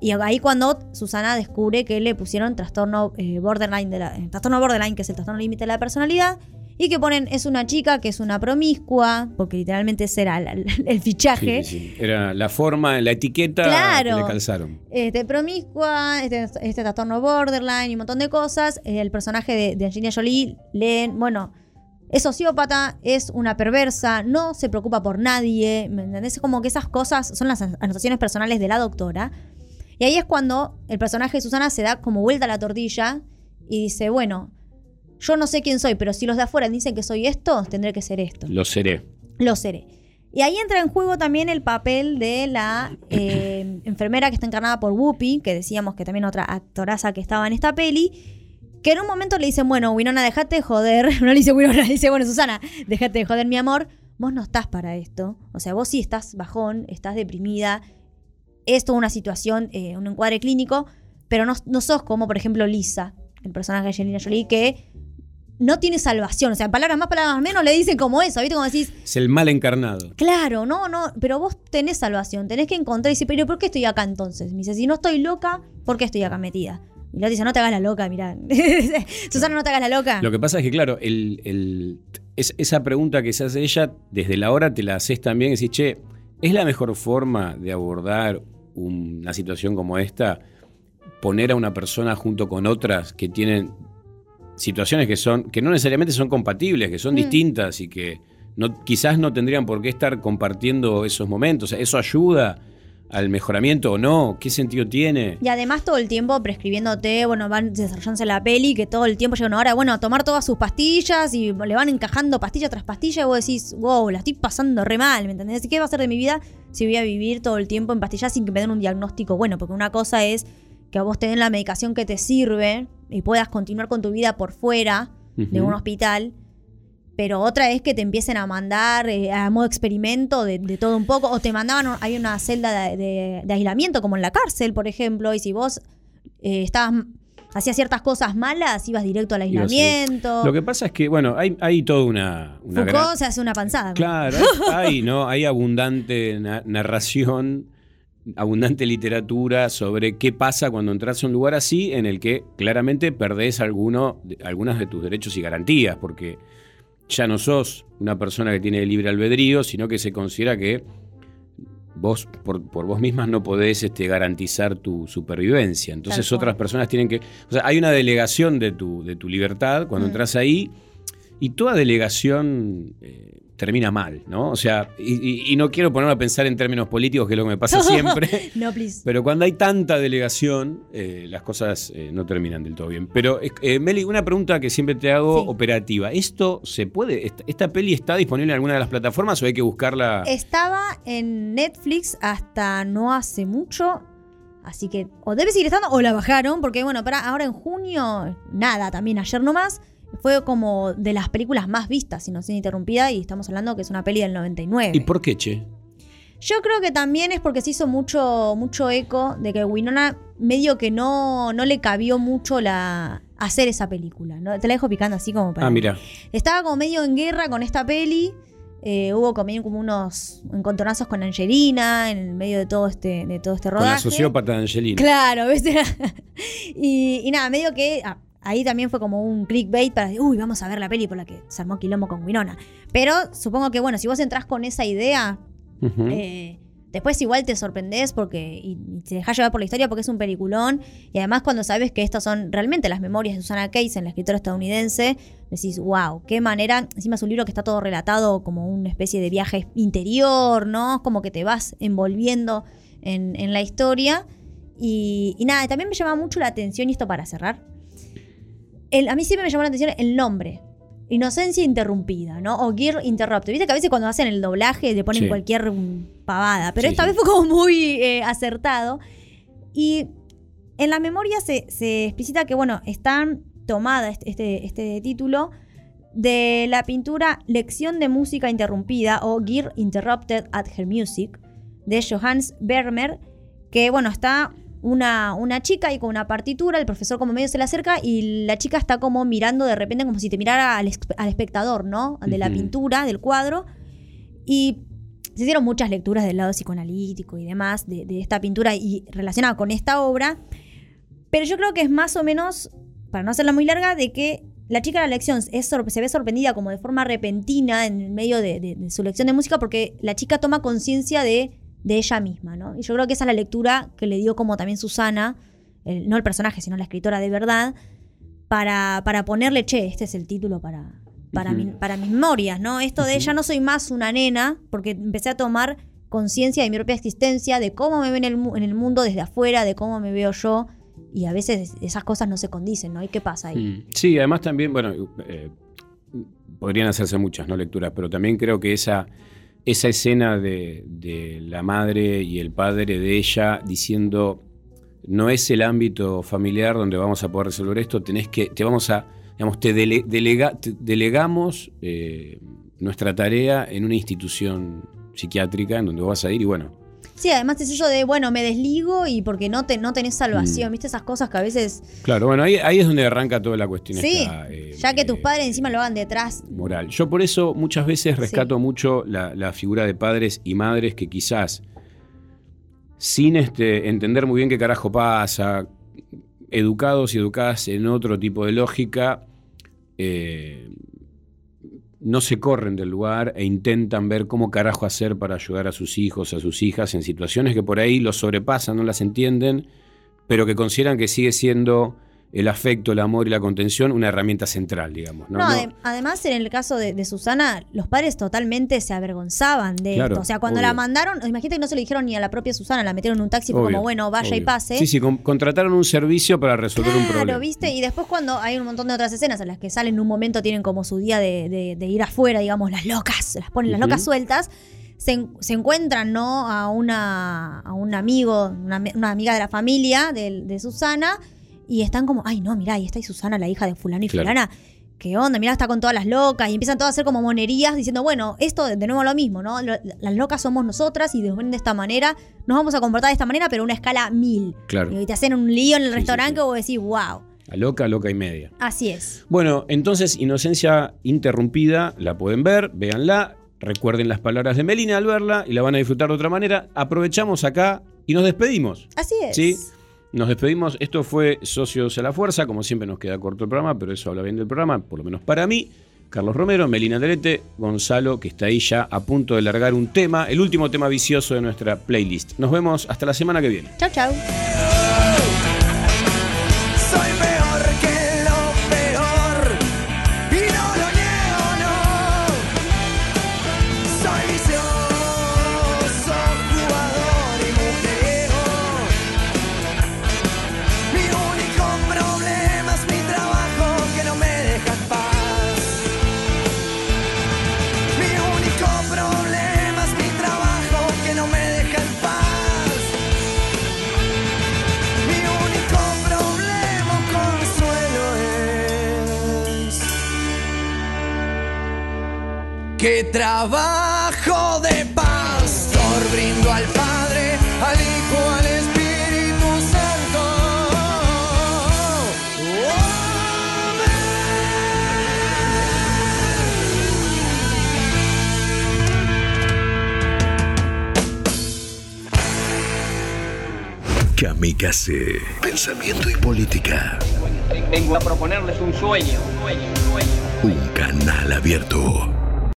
[SPEAKER 3] Y ahí cuando Susana descubre que le pusieron trastorno eh, borderline de la, eh, trastorno borderline, que es el trastorno límite de la personalidad, y que ponen es una chica que es una promiscua, porque literalmente ese era el fichaje.
[SPEAKER 2] Sí, sí. Era la forma, la etiqueta
[SPEAKER 3] Claro.
[SPEAKER 2] que le calzaron.
[SPEAKER 3] Este, promiscua, este, este trastorno borderline y un montón de cosas. Eh, El personaje de, de Angelina Jolie leen, bueno, es sociópata, es una perversa, no se preocupa por nadie. ¿Me entendés? Es como que esas cosas son las anotaciones personales de la doctora. Y ahí es cuando el personaje de Susana se da como vuelta a la tortilla y dice, bueno, yo no sé quién soy, pero si los de afuera dicen que soy esto, tendré que ser esto.
[SPEAKER 2] Lo seré.
[SPEAKER 3] Lo seré. Y ahí entra en juego también el papel de la eh, enfermera que está encarnada por Whoopi, que decíamos que también otra actoraza que estaba en esta peli, que en un momento le dicen, bueno, Winona, dejate de joder. No le dice Winona, le dice, bueno, Susana, dejate de joder, mi amor. Vos no estás para esto. O sea, vos sí estás bajón, estás deprimida. Es toda una situación, eh, un encuadre clínico, pero no, no sos como, por ejemplo, Lisa, el personaje de Angelina Jolie, que no tiene salvación. O sea, palabras más, palabras menos le dicen como eso, ¿viste? Como decís,
[SPEAKER 2] Es el mal encarnado.
[SPEAKER 3] Claro, no, no, pero vos tenés salvación, tenés que encontrar y decir, pero ¿por qué estoy acá entonces? Me dice, si no estoy loca, ¿por qué estoy acá metida? Y la dice, no te hagas la loca, mirá. Susana, no te hagas la loca.
[SPEAKER 2] Lo que pasa es que, claro, el, el- es- esa pregunta que se hace ella, desde la hora te la haces también y decís, che, ¿es la mejor forma de abordar una situación como esta? Poner a una persona junto con otras que tienen situaciones que son, que no necesariamente son compatibles, que son
[SPEAKER 3] Mm.
[SPEAKER 2] distintas y que no, quizás no tendrían por qué estar compartiendo esos momentos. ¿Eso ayuda al mejoramiento o no? ¿Qué sentido tiene?
[SPEAKER 3] Y además todo el tiempo prescribiéndote, bueno, van desarrollándose la peli, que todo el tiempo llega una hora, bueno, a tomar todas sus pastillas y le van encajando pastilla tras pastilla y vos decís, wow, la estoy pasando re mal, ¿me entendés? ¿Y qué va a ser de mi vida si voy a vivir todo el tiempo en pastillas sin que me den un diagnóstico bueno? Porque una cosa es que a vos te den la medicación que te sirve y puedas continuar con tu vida por fuera de un hospital. Pero otra es que te empiecen a mandar eh, a modo experimento de, de todo un poco. O te mandaban, hay una celda de, de- de aislamiento, como en la cárcel, por ejemplo. Y si vos eh, estabas, hacías ciertas cosas malas, ibas directo al aislamiento.
[SPEAKER 2] Lo que pasa es que, bueno, hay, hay toda una, una
[SPEAKER 3] Foucault
[SPEAKER 2] gran-
[SPEAKER 3] se hace una panzada.
[SPEAKER 2] Claro, hay, hay, ¿no? Hay abundante na- narración, abundante literatura sobre qué pasa cuando entras a un lugar así en el que claramente perdés alguno, algunas de tus derechos y garantías, porque ya no sos una persona que tiene libre albedrío, sino que se considera que vos por, por vos mismas no podés este, garantizar tu supervivencia. Entonces
[SPEAKER 16] Tal cual.
[SPEAKER 2] otras personas tienen que... O sea, hay una delegación de tu, de tu libertad cuando
[SPEAKER 3] Mm.
[SPEAKER 2] entras ahí y toda delegación eh, termina mal, ¿no? O sea, y, y- y no quiero ponerme a pensar en términos políticos, que es lo que me pasa siempre.
[SPEAKER 3] no, please.
[SPEAKER 2] Pero cuando hay tanta delegación, eh, las cosas eh, no terminan del todo bien. Pero, eh, Meli, una pregunta que siempre te hago operativa. ¿Esto se puede? ¿Esta, esta peli está disponible en alguna de las plataformas o hay que buscarla?
[SPEAKER 3] Estaba en Netflix hasta no hace mucho. Así que o debe seguir estando o la bajaron. Porque bueno, para ahora en junio, nada, también ayer nomás. Fue como de las películas más vistas, si no sin interrumpida. Y estamos hablando que es una peli del 99.
[SPEAKER 2] ¿Y por qué, che?
[SPEAKER 3] Yo creo que también es porque se hizo mucho, mucho eco de que Winona medio que no, no le cabió mucho la hacer esa película. ¿no? Te la dejo picando así como para.
[SPEAKER 2] Ah, mira.
[SPEAKER 3] Estaba como medio en guerra con esta peli. Eh, hubo también como unos encontronazos con Angelina en el medio de todo este, de todo este
[SPEAKER 2] Con la
[SPEAKER 3] rodaje.
[SPEAKER 2] sociópata de Angelina.
[SPEAKER 3] Claro, y, y nada, medio que ah, ahí también fue como un clickbait para decir, uy, vamos a ver la peli por la que se armó quilombo con Winona. Pero supongo que, bueno, si vos entrás con esa idea, eh, después igual te sorprendés porque y, y te dejás llevar por la historia porque es un peliculón. Y además cuando sabes que estas son realmente las memorias de Susana Case, la escritora estadounidense, decís, wow, qué manera. Encima es un libro que está todo relatado como una especie de viaje interior, ¿no? Como que te vas envolviendo en, en la historia. Y, y nada, también me llama mucho la atención, y esto para cerrar, el- a mí siempre me llamó la atención el nombre. inocencia interrumpida, ¿no? O gear interrupted. Viste que a veces cuando hacen el doblaje le ponen
[SPEAKER 2] Sí.
[SPEAKER 3] cualquier mm, pavada, pero
[SPEAKER 2] Sí,
[SPEAKER 3] esta
[SPEAKER 2] sí.
[SPEAKER 3] vez fue como muy eh, acertado. Y en la memoria se, se explicita que, bueno, están tomada este, este, este título de la pintura Lección de Música Interrumpida o Gear Interrupted at Her Music de Johannes Vermeer, que bueno, está una, una chica ahí con una partitura, el profesor como medio se le acerca y la chica está como mirando de repente como si te mirara al, esp- al espectador, ¿no? De la pintura, del cuadro. Y se hicieron muchas lecturas del lado psicoanalítico y demás de, de esta pintura y relacionada con esta obra. Pero yo creo que es más o menos, para no hacerla muy larga, de que la chica de la lección es se ve sorprendida como de forma repentina en medio de, de- de su lección de música porque la chica toma conciencia de, de ella misma, ¿no? Y yo creo que esa es la lectura que le dio como también Susana, el- no el personaje, sino la escritora de verdad, para, para ponerle, che, este es el título para, para, mi- para mis memorias, ¿no? Esto de ya no soy más una nena, porque empecé a tomar conciencia de mi propia existencia, de cómo me ven en el, mu- en el mundo desde afuera, de cómo me veo yo, y a veces esas cosas no se condicen, ¿no? ¿Y qué pasa ahí?
[SPEAKER 2] Mm. Sí, además también, bueno, eh, podrían hacerse muchas ¿no? lecturas, pero también creo que esa, esa escena de, la madre y el padre de ella diciendo no es el ámbito familiar donde vamos a poder resolver esto, tenés que, te vamos a, digamos, te delegamos eh, nuestra tarea en una institución psiquiátrica en donde vas a ir y bueno,
[SPEAKER 3] Sí, además es eso de, bueno, me desligo y porque no, te, no tenés salvación,
[SPEAKER 2] Mm.
[SPEAKER 3] ¿viste? Esas cosas que a veces...
[SPEAKER 2] claro, bueno, ahí, ahí es donde arranca toda la cuestión
[SPEAKER 3] Sí,
[SPEAKER 2] esta, eh,
[SPEAKER 3] ya que tus padres encima lo hagan detrás.
[SPEAKER 2] moral. Yo por eso muchas veces rescato mucho la, la figura de padres y madres que quizás, sin este, entender muy bien qué carajo pasa, educados y educadas en otro tipo de lógica, eh, no se corren del lugar e intentan ver cómo carajo hacer para ayudar a sus hijos, a sus hijas, en situaciones que por ahí los sobrepasan, no las entienden, pero que consideran que sigue siendo el afecto, el amor y la contención una herramienta central, digamos.
[SPEAKER 3] No,
[SPEAKER 2] ¿no? No-
[SPEAKER 3] ade- además en el caso de, de Susana, los padres totalmente se avergonzaban de
[SPEAKER 2] Claro,
[SPEAKER 3] esto. O sea, cuando
[SPEAKER 2] obvio.
[SPEAKER 3] la mandaron, imagínate que no se lo dijeron ni a la propia Susana, la metieron en un taxi, fue
[SPEAKER 2] Obvio,
[SPEAKER 3] como, bueno, vaya y pase.
[SPEAKER 2] Sí, sí, con- contrataron un servicio para resolver un
[SPEAKER 3] Claro,
[SPEAKER 2] problema.
[SPEAKER 3] ¿viste? Y después cuando hay un montón de otras escenas en las que salen en un momento, tienen como su día de, de- de ir afuera, digamos, las locas, las ponen las locas sueltas, se, en- se encuentran, ¿no? A una a un amigo, una, ami- una amiga de la familia de, de Susana, y están como, ay, no, mirá, ahí está y Susana, la hija de fulano y
[SPEAKER 2] Claro.
[SPEAKER 3] fulana. ¿Qué onda? Mirá, está con todas las locas. Y empiezan todas a hacer como monerías diciendo, bueno, esto de nuevo lo mismo, ¿no? Las locas somos nosotras y nos ven de esta manera. Nos vamos a comportar de esta manera, pero a una escala mil.
[SPEAKER 2] Claro.
[SPEAKER 3] Y te hacen un lío en el
[SPEAKER 2] Sí, sí,
[SPEAKER 3] restaurante que vos decís, wow.
[SPEAKER 2] A loca, loca y media.
[SPEAKER 3] Así es.
[SPEAKER 2] Bueno, entonces, Inocencia Interrumpida, la pueden ver, véanla, recuerden las palabras de Melina al verla y la van a disfrutar de otra manera. Aprovechamos acá y nos despedimos.
[SPEAKER 3] Así es.
[SPEAKER 2] ¿Sí? Nos despedimos. Esto fue Socios a la Fuerza. Como siempre nos queda corto el programa, pero eso habla bien del programa, por lo menos para mí. Carlos Romero, Melina Derete, Gonzalo, que está ahí ya a punto de largar un tema, el último tema vicioso de nuestra playlist. Nos vemos hasta la semana que viene.
[SPEAKER 3] Chau, chau.
[SPEAKER 6] Que trabajo de pastor brindo al Padre, al Hijo, al Espíritu Santo.
[SPEAKER 1] Kamikaze. Pensamiento y política.
[SPEAKER 9] Vengo a proponerles un sueño. un sueño, un sueño.
[SPEAKER 1] Un canal abierto.